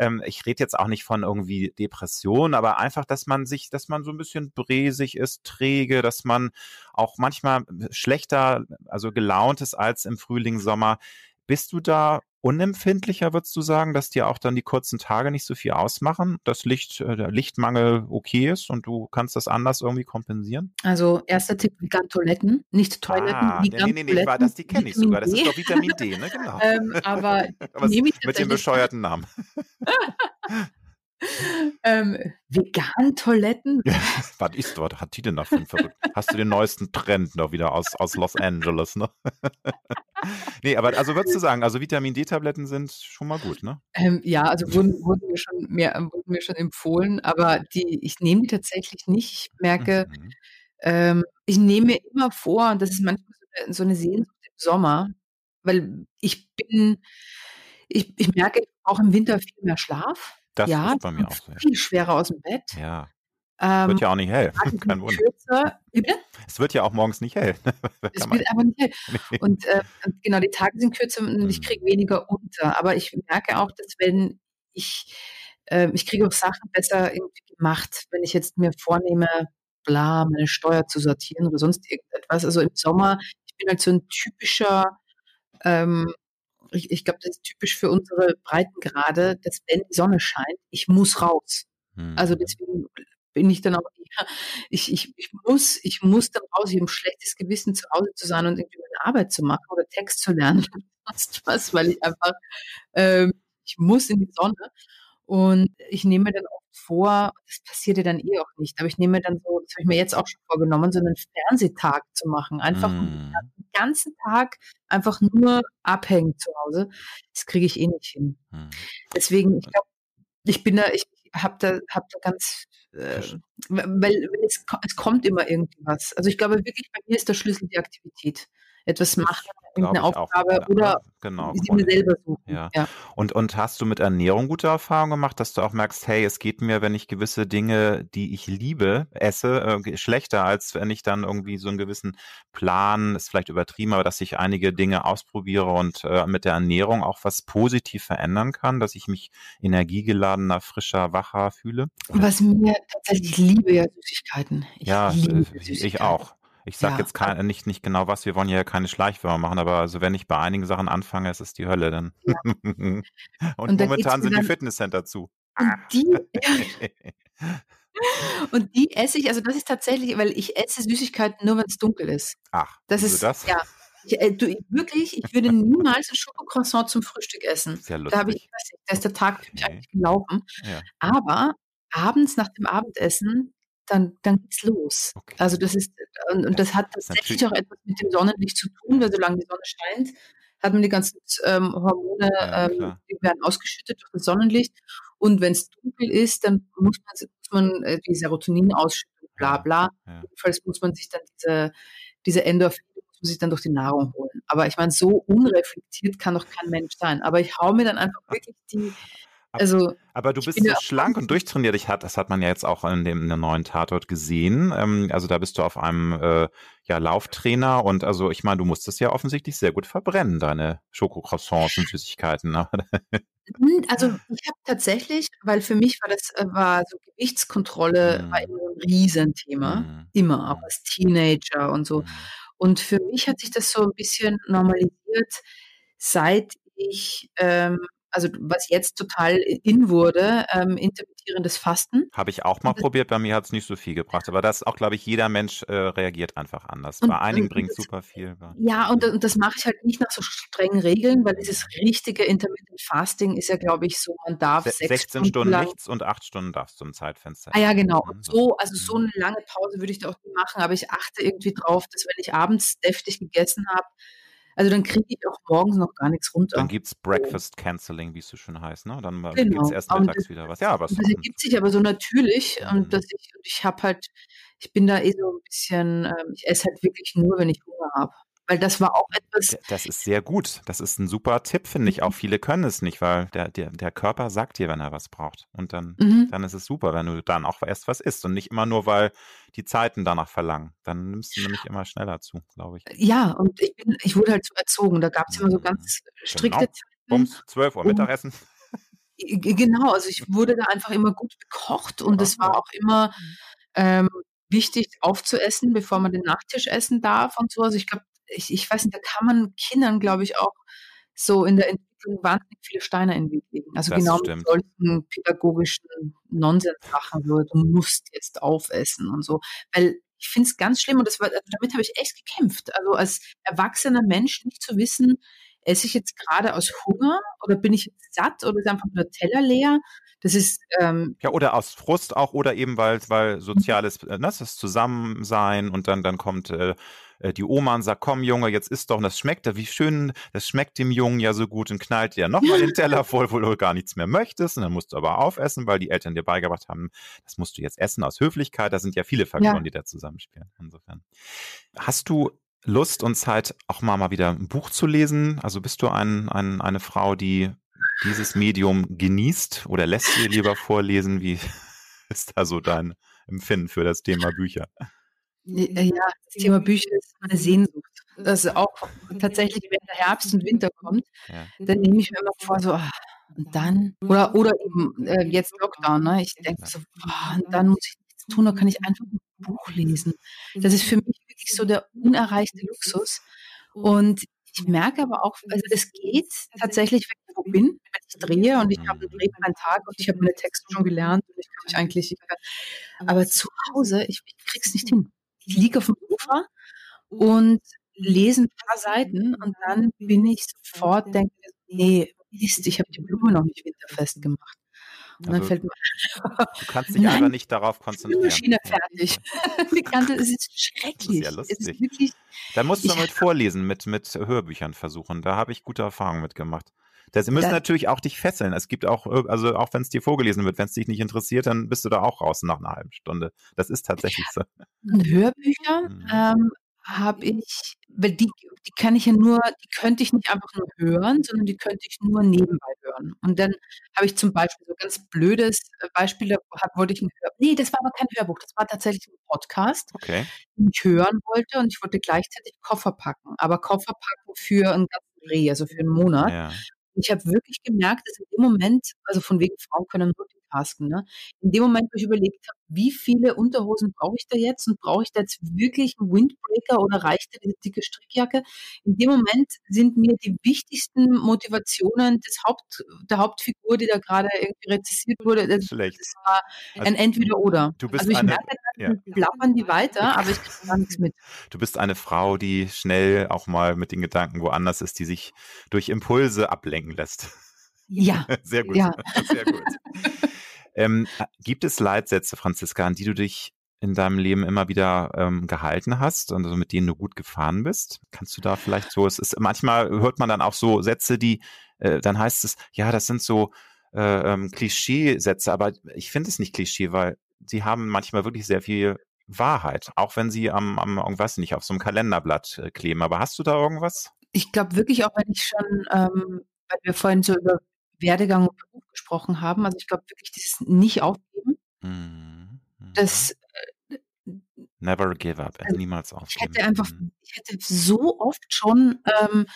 ähm, ich rede jetzt auch nicht von irgendwie Depression, aber einfach, dass man sich, dass man so ein bisschen bresig ist, träge, dass man auch manchmal schlechter, also gelaunt ist als im Frühling, Sommer. Bist du da unempfindlicher, würdest du sagen, dass dir auch dann die kurzen Tage nicht so viel ausmachen, dass Licht, äh, der Lichtmangel okay ist und du kannst das anders irgendwie kompensieren? Also erster Tipp, vegan Toiletten, nicht Toiletten, ah, vegan nee, nee, nee, Toiletten. das, die kenne ich sogar, das ist doch Vitamin D, ne, [LAUGHS] genau. ähm, aber, [LAUGHS] aber mit dem bescheuerten Namen. [LAUGHS] [LAUGHS] ähm, vegan Toiletten? [LAUGHS] was ist dort? Hat die denn davon verrückt? Hast du den neuesten Trend noch wieder aus, aus Los Angeles, ne? [LAUGHS] nee, aber also würdest du sagen, also Vitamin D-Tabletten sind schon mal gut, ne? Ähm, ja, also wurden, wurden, mir schon mehr, wurden mir schon empfohlen, aber die, ich nehme die tatsächlich nicht. Ich merke, mhm. ähm, ich nehme mir immer vor, und das ist manchmal so eine Sehnsucht im Sommer, weil ich bin, ich, ich merke auch im Winter viel mehr Schlaf. Das ja, ist bei mir auch so. Viel schwerer aus dem Bett. Ja. Ähm, wird ja auch nicht hell. [LAUGHS] Kein Wunder. Es wird ja auch morgens nicht hell. [LAUGHS] es wird aber nicht hell. [LAUGHS] Nee. Und äh, genau, die Tage sind kürzer und ich mhm. kriege weniger unter. Aber ich merke auch, dass wenn ich, äh, ich kriege auch Sachen besser irgendwie gemacht, wenn ich jetzt mir vornehme, bla, meine Steuer zu sortieren oder sonst irgendetwas. Also im Sommer, ich bin halt so ein typischer ähm, ich, ich glaube, das ist typisch für unsere Breitengrade, dass wenn die Sonne scheint, ich muss raus. Hm. Also deswegen bin ich dann auch, ja, [LAUGHS] ich, ich, ich muss, ich muss dann raus, ich habe ein schlechtes Gewissen, zu Hause zu sein und irgendwie meine Arbeit zu machen oder Text zu lernen [LAUGHS] oder sonst was, weil ich einfach, ähm, ich muss in die Sonne. Und ich nehme dann oft vor, das passiert ja dann eh auch nicht, aber ich nehme dann so, das habe ich mir jetzt auch schon vorgenommen, so einen Fernsehtag zu machen. Einfach mm. den ganzen Tag einfach nur abhängen zu Hause. Das kriege ich eh nicht hin. Mm. Deswegen, ich glaube, ich bin da, ich habe da, hab da ganz, äh, weil es, es kommt immer irgendwas. Also ich glaube wirklich, bei mir ist der Schlüssel die Aktivität etwas machen, irgendeine Aufgabe auch, oder genau. sie mir selber suchen. Ja. ja. Und, und hast du mit Ernährung gute Erfahrungen gemacht, dass du auch merkst, hey, es geht mir, wenn ich gewisse Dinge, die ich liebe, esse, äh, schlechter, als wenn ich dann irgendwie so einen gewissen Plan, ist vielleicht übertrieben, aber dass ich einige Dinge ausprobiere und äh, mit der Ernährung auch was positiv verändern kann, dass ich mich energiegeladener, frischer, wacher fühle? Was mir tatsächlich, ich liebe ja Süßigkeiten. Ich ja, Süßigkeiten. ich auch. Ich sage ja. jetzt kein, nicht, nicht genau was, wir wollen ja keine Schleichwürmer machen, aber also wenn ich bei einigen Sachen anfange, ist es die Hölle dann. Ja. [LAUGHS] und, und momentan sind die Fitnesscenter zu. Und die, [LAUGHS] und die esse ich, also das ist tatsächlich, weil ich esse Süßigkeiten nur, wenn es dunkel ist. Ach, das ist das? ja. Ich, äh, du, wirklich, ich würde niemals ein Schokocroissant zum Frühstück essen. Sehr lustig. Da habe ich, da ist der Tag für mich nee. eigentlich gelaufen. Ja. Aber abends nach dem Abendessen dann, dann geht's los. Okay. Also das ist, und, und das hat tatsächlich auch etwas mit dem Sonnenlicht zu tun, weil solange die Sonne scheint, hat man die ganzen ähm, Hormone, ja, ähm, die werden ausgeschüttet durch das Sonnenlicht. Und wenn es dunkel ist, dann muss man, muss man äh, die Serotonin ausschütten, bla bla. Ja. Jedenfalls muss man sich dann diese, diese Endorphine muss man sich dann durch die Nahrung holen. Aber ich meine, so unreflektiert kann doch kein Mensch sein. Aber ich hau mir dann einfach wirklich die Also, aber du bist so schlank und durchtrainiert. Ich hat, das hat man ja jetzt auch in dem, in dem neuen Tatort gesehen. Ähm, also da bist du auf einem äh, ja, Lauftrainer und also ich meine, du musst es ja offensichtlich sehr gut verbrennen, deine Schokocroissants und Süßigkeiten. Ne? Hm, [LAUGHS] also ich habe tatsächlich, weil für mich war das äh, war so Gewichtskontrolle mm. war immer ein Riesenthema, mm. immer, auch hm. als Teenager und so. Und für mich hat sich das so ein bisschen normalisiert, seit ich ähm, also was jetzt total in wurde, ähm, intermittierendes Fasten. Habe ich auch mal das, probiert, bei mir hat es nicht so viel gebracht. Aber das auch, glaube ich, jeder Mensch äh, reagiert einfach anders. Und, bei einigen bringt es super viel. Ja, und, und das mache ich halt nicht nach so strengen Regeln, weil dieses richtige Intermittent Fasting ist ja, glaube ich, so, man darf Se 16 Stunden lang, nichts und 8 Stunden darfst du im Zeitfenster. Ah ja, genau. Und so, also so mhm. eine lange Pause würde ich da auch nicht machen, aber ich achte irgendwie drauf, dass wenn ich abends deftig gegessen habe, also dann kriege ich auch morgens noch gar nichts runter. Dann gibt es Breakfast Canceling, wie es so schön heißt, ne? Dann genau. gibt es erst mittags das, wieder was. Ja, was. Das ergibt sich aber so natürlich mhm. und dass ich, ich habe halt, ich bin da eh so ein bisschen, ähm, ich esse halt wirklich nur, wenn ich Hunger habe. Weil das war auch etwas. Das ist sehr gut. Das ist ein super Tipp, finde ich. Auch mhm. viele können es nicht, weil der, der, der Körper sagt dir, wenn er was braucht. Und dann, mhm. dann ist es super, wenn du dann auch erst was isst und nicht immer nur, weil die Zeiten danach verlangen. Dann nimmst du nämlich immer schneller zu, glaube ich. Ja, und ich, bin, ich wurde halt so erzogen. Da gab es immer so mhm. ganz strikte genau. Zeiten. Bums, 12 Uhr Mittagessen. [LAUGHS] Genau, also ich wurde da einfach immer gut bekocht und es war auch immer ähm, wichtig aufzuessen, bevor man den Nachtisch essen darf und so. Also ich glaube, ich, ich weiß nicht, da kann man Kindern, glaube ich, auch so in der Entwicklung wahnsinnig viele Steine in den Weg legen. Also das genau stimmt. mit solchen pädagogischen Nonsenssachen, so, du musst jetzt aufessen und so. Weil ich finde es ganz schlimm und das war, also damit habe ich echt gekämpft. Also als erwachsener Mensch nicht zu wissen, esse ich jetzt gerade aus Hunger oder bin ich jetzt satt oder ist einfach nur Teller leer? Das ist ähm, ja oder aus Frust auch oder eben weil weil soziales äh, ne, das Zusammensein und dann dann kommt äh, äh, die Oma und sagt, komm Junge, jetzt isst doch, das schmeckt, wie schön, das schmeckt dem Jungen ja so gut und knallt dir nochmal den Teller voll, wo du gar nichts mehr möchtest und dann musst du aber aufessen, weil die Eltern dir beigebracht haben, das musst du jetzt essen aus Höflichkeit, da sind ja viele Faktoren, ja. die da zusammenspielen, insofern. Hast du Lust und Zeit, auch mal, mal wieder ein Buch zu lesen? Also bist du ein, ein, eine Frau, die dieses Medium genießt oder lässt dir lieber vorlesen? Wie [LAUGHS] ist da so dein Empfinden für das Thema Bücher? Äh, ja, das Thema Bücher ist meine Sehnsucht. Das ist auch tatsächlich, wenn der Herbst und Winter kommt, ja. dann nehme ich mir immer vor, so, ach, und dann, oder, oder eben äh, jetzt Lockdown, ne? ich denke so, boah, und dann muss ich nichts tun, dann kann ich einfach ein Buch lesen. Das ist für mich wirklich so der unerreichte Luxus. Und ich merke aber auch, also das geht tatsächlich, wenn ich wo bin, wenn ich drehe und ich habe einen drehfreien Tag und ich habe meine Texte schon gelernt und ich kann mich eigentlich, aber zu Hause, ich, ich krieg's nicht hin ich liege auf dem Ufer und lese ein paar Seiten und dann bin ich sofort, denke, nee, Mist, ich habe die Blume noch nicht winterfest gemacht. Und also, dann fällt mir [LAUGHS] Du kannst dich einfach nicht darauf konzentrieren. [LAUGHS] [LAUGHS] Die Maschine fertig. die ganze, es ist schrecklich. Das ist ja lustig. Wirklich, dann musst du damit vorlesen, mit, mit Hörbüchern versuchen. Da habe ich gute Erfahrungen mitgemacht. Das müssen da, natürlich auch dich fesseln. Es gibt auch, also auch wenn es dir vorgelesen wird, wenn es dich nicht interessiert, dann bist du da auch raus nach einer halben Stunde. Das ist tatsächlich so. Hörbücher mhm. ähm, habe ich, weil die, die kann ich ja nur, die könnte ich nicht einfach nur hören, sondern die könnte ich nur nebenbei hören. Und dann habe ich zum Beispiel so ganz blödes äh, Beispiel, da wollte ich ein Hörbuch. Nee, das war aber kein Hörbuch, das war tatsächlich ein Podcast, okay. den ich hören wollte und ich wollte gleichzeitig Koffer packen. Aber Koffer packen für einen ganzen Dreh, also für einen Monat. Ja ich habe wirklich gemerkt, dass in dem Moment, also von wegen Frauen können multitasken, ne? In dem Moment, wo ich überlegt habe, wie viele Unterhosen brauche ich da jetzt und brauche ich da jetzt wirklich einen Windbreaker oder reicht da diese dicke Strickjacke? In dem Moment sind mir die wichtigsten Motivationen des Haupt, der Hauptfigur, die da gerade irgendwie rezessiert wurde, das, Schlecht. das war ein also, Entweder-Oder. Du bist also ich eine, merke, ja. plappern die weiter, aber ich kriege gar nichts mit. Du bist eine Frau, die schnell auch mal mit den Gedanken woanders ist, die sich durch Impulse ablenken lässt. Ja. [LAUGHS] Sehr gut. Ja. Sehr gut. Ähm, gibt es Leitsätze, Franziska, an die du dich in deinem Leben immer wieder ähm, gehalten hast und also mit denen du gut gefahren bist? Kannst du da vielleicht so, es ist manchmal hört man dann auch so Sätze, die äh, dann heißt es, ja, das sind so äh, ähm, Klischeesätze, aber ich finde es nicht Klischee, weil sie haben manchmal wirklich sehr viel Wahrheit, auch wenn sie am, am irgendwas nicht auf so einem Kalenderblatt äh, kleben. Aber hast du da irgendwas? Ich glaube wirklich, auch wenn ich schon, ähm, weil wir vorhin so über Werdegang und Beruf gesprochen haben. Also ich glaube wirklich dieses nicht aufgeben. Mhm. Mhm. Das äh, Never give up, also niemals aufgeben. Ich hätte einfach, mhm. ich hätte so oft schon, ähm,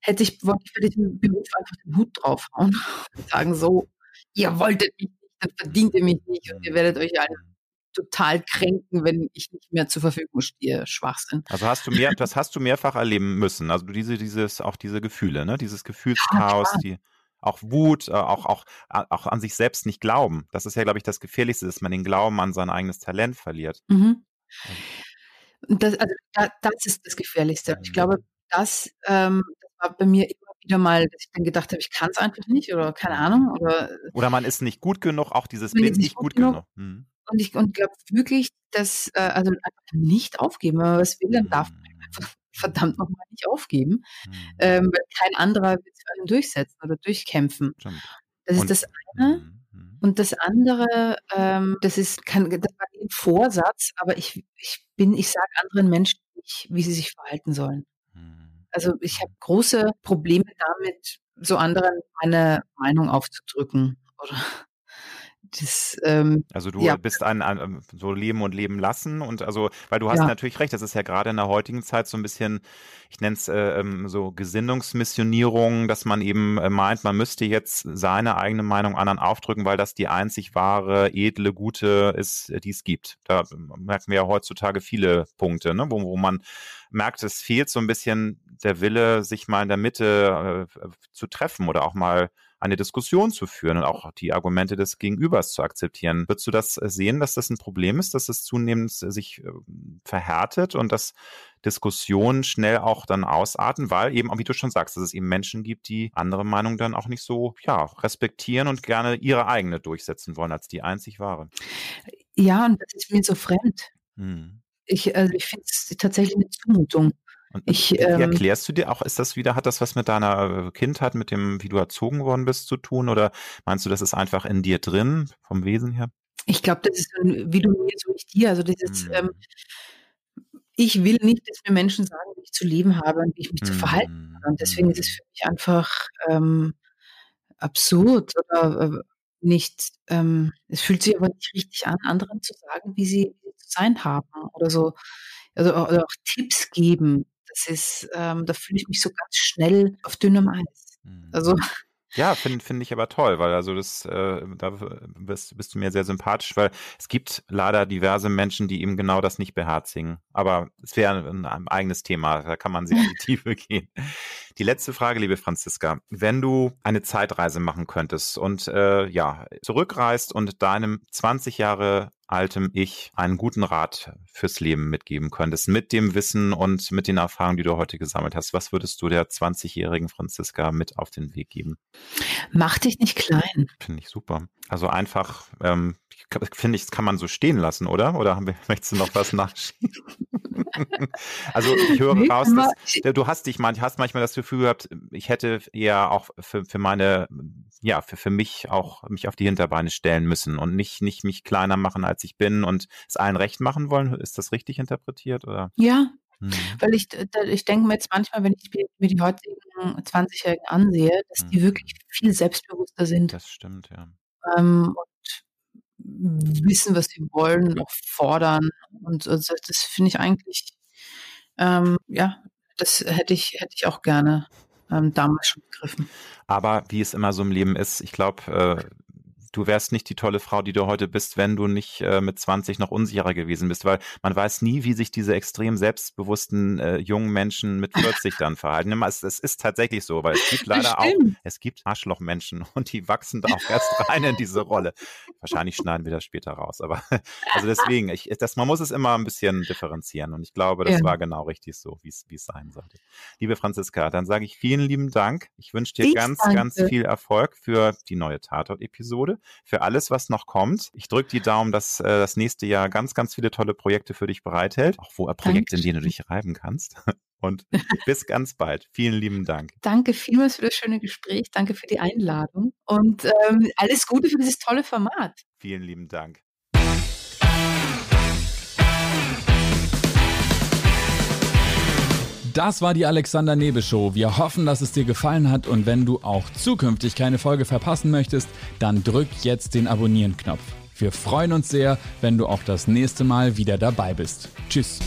hätte ich, wollte ich für diesen Beruf einfach den Hut draufhauen und [LAUGHS] sagen so, ihr wolltet mich nicht, dann verdient ihr mich nicht und ihr werdet euch alle total kränken, wenn ich nicht mehr zur Verfügung stehe. Schwachsinn. Also hast du mehr, [LAUGHS] das hast du mehrfach erleben müssen. Also diese, dieses, auch diese Gefühle, ne? Dieses Gefühlschaos, ja, die auch Wut, äh, auch, auch, auch an sich selbst nicht glauben. Das ist ja, glaube ich, das Gefährlichste, dass man den Glauben an sein eigenes Talent verliert. Mhm. Das, also, das ist das Gefährlichste. Ich glaube, mhm. das, ähm, das war bei mir immer wieder mal, dass ich dann gedacht habe, ich kann es einfach nicht oder keine Ahnung. Oder, oder man ist nicht gut genug, auch dieses bin ich gut genug. genug. Mhm. Und ich und glaube wirklich, dass, äh, also einfach nicht aufgeben. Wenn man was will, dann darf man einfach [LAUGHS] verdammt nochmal nicht aufgeben. Mhm. Ähm, weil kein anderer wird sich einem durchsetzen oder durchkämpfen. Stimmt. Das und, ist das eine. Mhm, mhm. Und das andere, ähm, das ist kann, das war ein Vorsatz, aber ich, ich bin, ich sage anderen Menschen nicht, wie sie sich verhalten sollen. Also ich habe große Probleme damit, so anderen meine Meinung aufzudrücken oder das, ähm, also du ja. bist ein, ein, so Leben und Leben lassen und also, weil du hast ja. natürlich recht, das ist ja gerade in der heutigen Zeit so ein bisschen, ich nenne es äh, ähm, so Gesinnungsmissionierung, dass man eben äh, meint, man müsste jetzt seine eigene Meinung anderen aufdrücken, weil das die einzig wahre, edle, gute ist, die es gibt. Da merken wir ja heutzutage viele Punkte, ne, wo, wo man merkt, es fehlt so ein bisschen der Wille, sich mal in der Mitte äh, zu treffen oder auch mal eine Diskussion zu führen und auch die Argumente des Gegenübers zu akzeptieren. Würdest du das äh, sehen, dass das ein Problem ist, dass es zunehmend äh, sich ähm, verhärtet und dass Diskussionen schnell auch dann ausarten, weil eben, wie du schon sagst, dass es eben Menschen gibt, die andere Meinungen dann auch nicht so, ja, respektieren und gerne ihre eigene durchsetzen wollen als die einzig wahre. Ja, und das ist mir so fremd. Hm. Ich, also ich finde es tatsächlich eine Zumutung. Und ich, wie ähm, erklärst du dir auch, ist das wieder, hat das was mit deiner äh, Kindheit, mit dem, wie du erzogen worden bist, zu tun? Oder meinst du, das ist einfach in dir drin, vom Wesen her? Ich glaube, das ist wie du mir, so ich dir. Also dieses, hm. ähm, ich will nicht, dass mir Menschen sagen, wie ich zu leben habe und wie ich mich hm. zu verhalten habe. Und deswegen ist es hm. für mich einfach ähm, absurd oder äh, nicht, ähm, es fühlt sich aber nicht richtig an, anderen zu sagen, wie sie, wie zu sein haben oder so. Also oder auch Tipps geben. Das ist, ähm, da fühle ich mich so ganz schnell auf dünnem Eis. Also mhm. Ja, finde find ich aber toll, weil also das, äh, da bist, bist du mir sehr sympathisch, weil es gibt leider diverse Menschen, die eben genau das nicht beherzigen. Aber es wäre ein, ein, eigenes Thema, da kann man sehr in die [LAUGHS] Tiefe gehen. Die letzte Frage, liebe Franziska. Wenn du eine Zeitreise machen könntest und äh, ja, zurückreist und deinem 20 Jahre altem Ich einen guten Rat fürs Leben mitgeben könntest, mit dem Wissen und mit den Erfahrungen, die du heute gesammelt hast, was würdest du der 20-jährigen Franziska mit auf den Weg geben? Mach dich nicht klein. Finde ich super. Also einfach, ähm, finde ich, das kann man so stehen lassen, oder? Oder [LAUGHS] möchtest du noch was nachschieben? also ich höre nee, raus, dass, du hast dich manchmal, hast manchmal das Gefühl gehabt, ich hätte eher auch für, für meine, ja, für, für mich auch mich auf die Hinterbeine stellen müssen und nicht, nicht mich kleiner machen, als ich bin und es allen recht machen wollen. Ist das richtig interpretiert? Oder? Ja, hm. Weil ich, ich denke mir jetzt manchmal, wenn ich mir die heutigen 20-Jährigen ansehe, dass die hm. wirklich viel selbstbewusster sind. Das stimmt, ja. Ähm, und wissen, was sie wollen auch fordern. Und also das finde ich eigentlich, ähm, ja, das hätte ich, hätte ich auch gerne ähm, damals schon begriffen. Aber wie es immer so im Leben ist, ich glaube, äh, du wärst nicht die tolle Frau, die du heute bist, wenn du nicht äh, mit 20 noch unsicherer gewesen bist, weil man weiß nie, wie sich diese extrem selbstbewussten äh, jungen Menschen mit 40 dann verhalten. Es, es, ist tatsächlich so, weil es gibt leider auch, es gibt Arschlochmenschen [LAUGHS] und die wachsen da auch erst rein in diese Rolle. Wahrscheinlich schneiden wir das später raus, aber [LAUGHS] also deswegen, ich, das, man muss es immer ein bisschen differenzieren und ich glaube, das ja. war genau richtig so, wie es sein sollte. Liebe Franziska, dann sage ich vielen lieben Dank. Ich wünsche dir ich ganz, danke. ganz viel Erfolg für die neue Tatort-Episode für alles, was noch kommt. Ich drücke die Daumen, dass äh, das nächste Jahr ganz, ganz viele tolle Projekte für dich bereithält. Auch wo äh, Projekte, in denen du dich reiben kannst. [LAUGHS] Und bis ganz bald. Vielen lieben Dank. Danke vielmals für das schöne Gespräch. Danke für die Einladung. Und ähm, alles Gute für dieses tolle Format. Vielen lieben Dank. Das war die Alexander Nebe Show. Wir hoffen, dass es dir gefallen hat und wenn du auch zukünftig keine Folge verpassen möchtest, dann drück jetzt den Abonnieren-Knopf. Wir freuen uns sehr, wenn du auch das nächste Mal wieder dabei bist. Tschüss.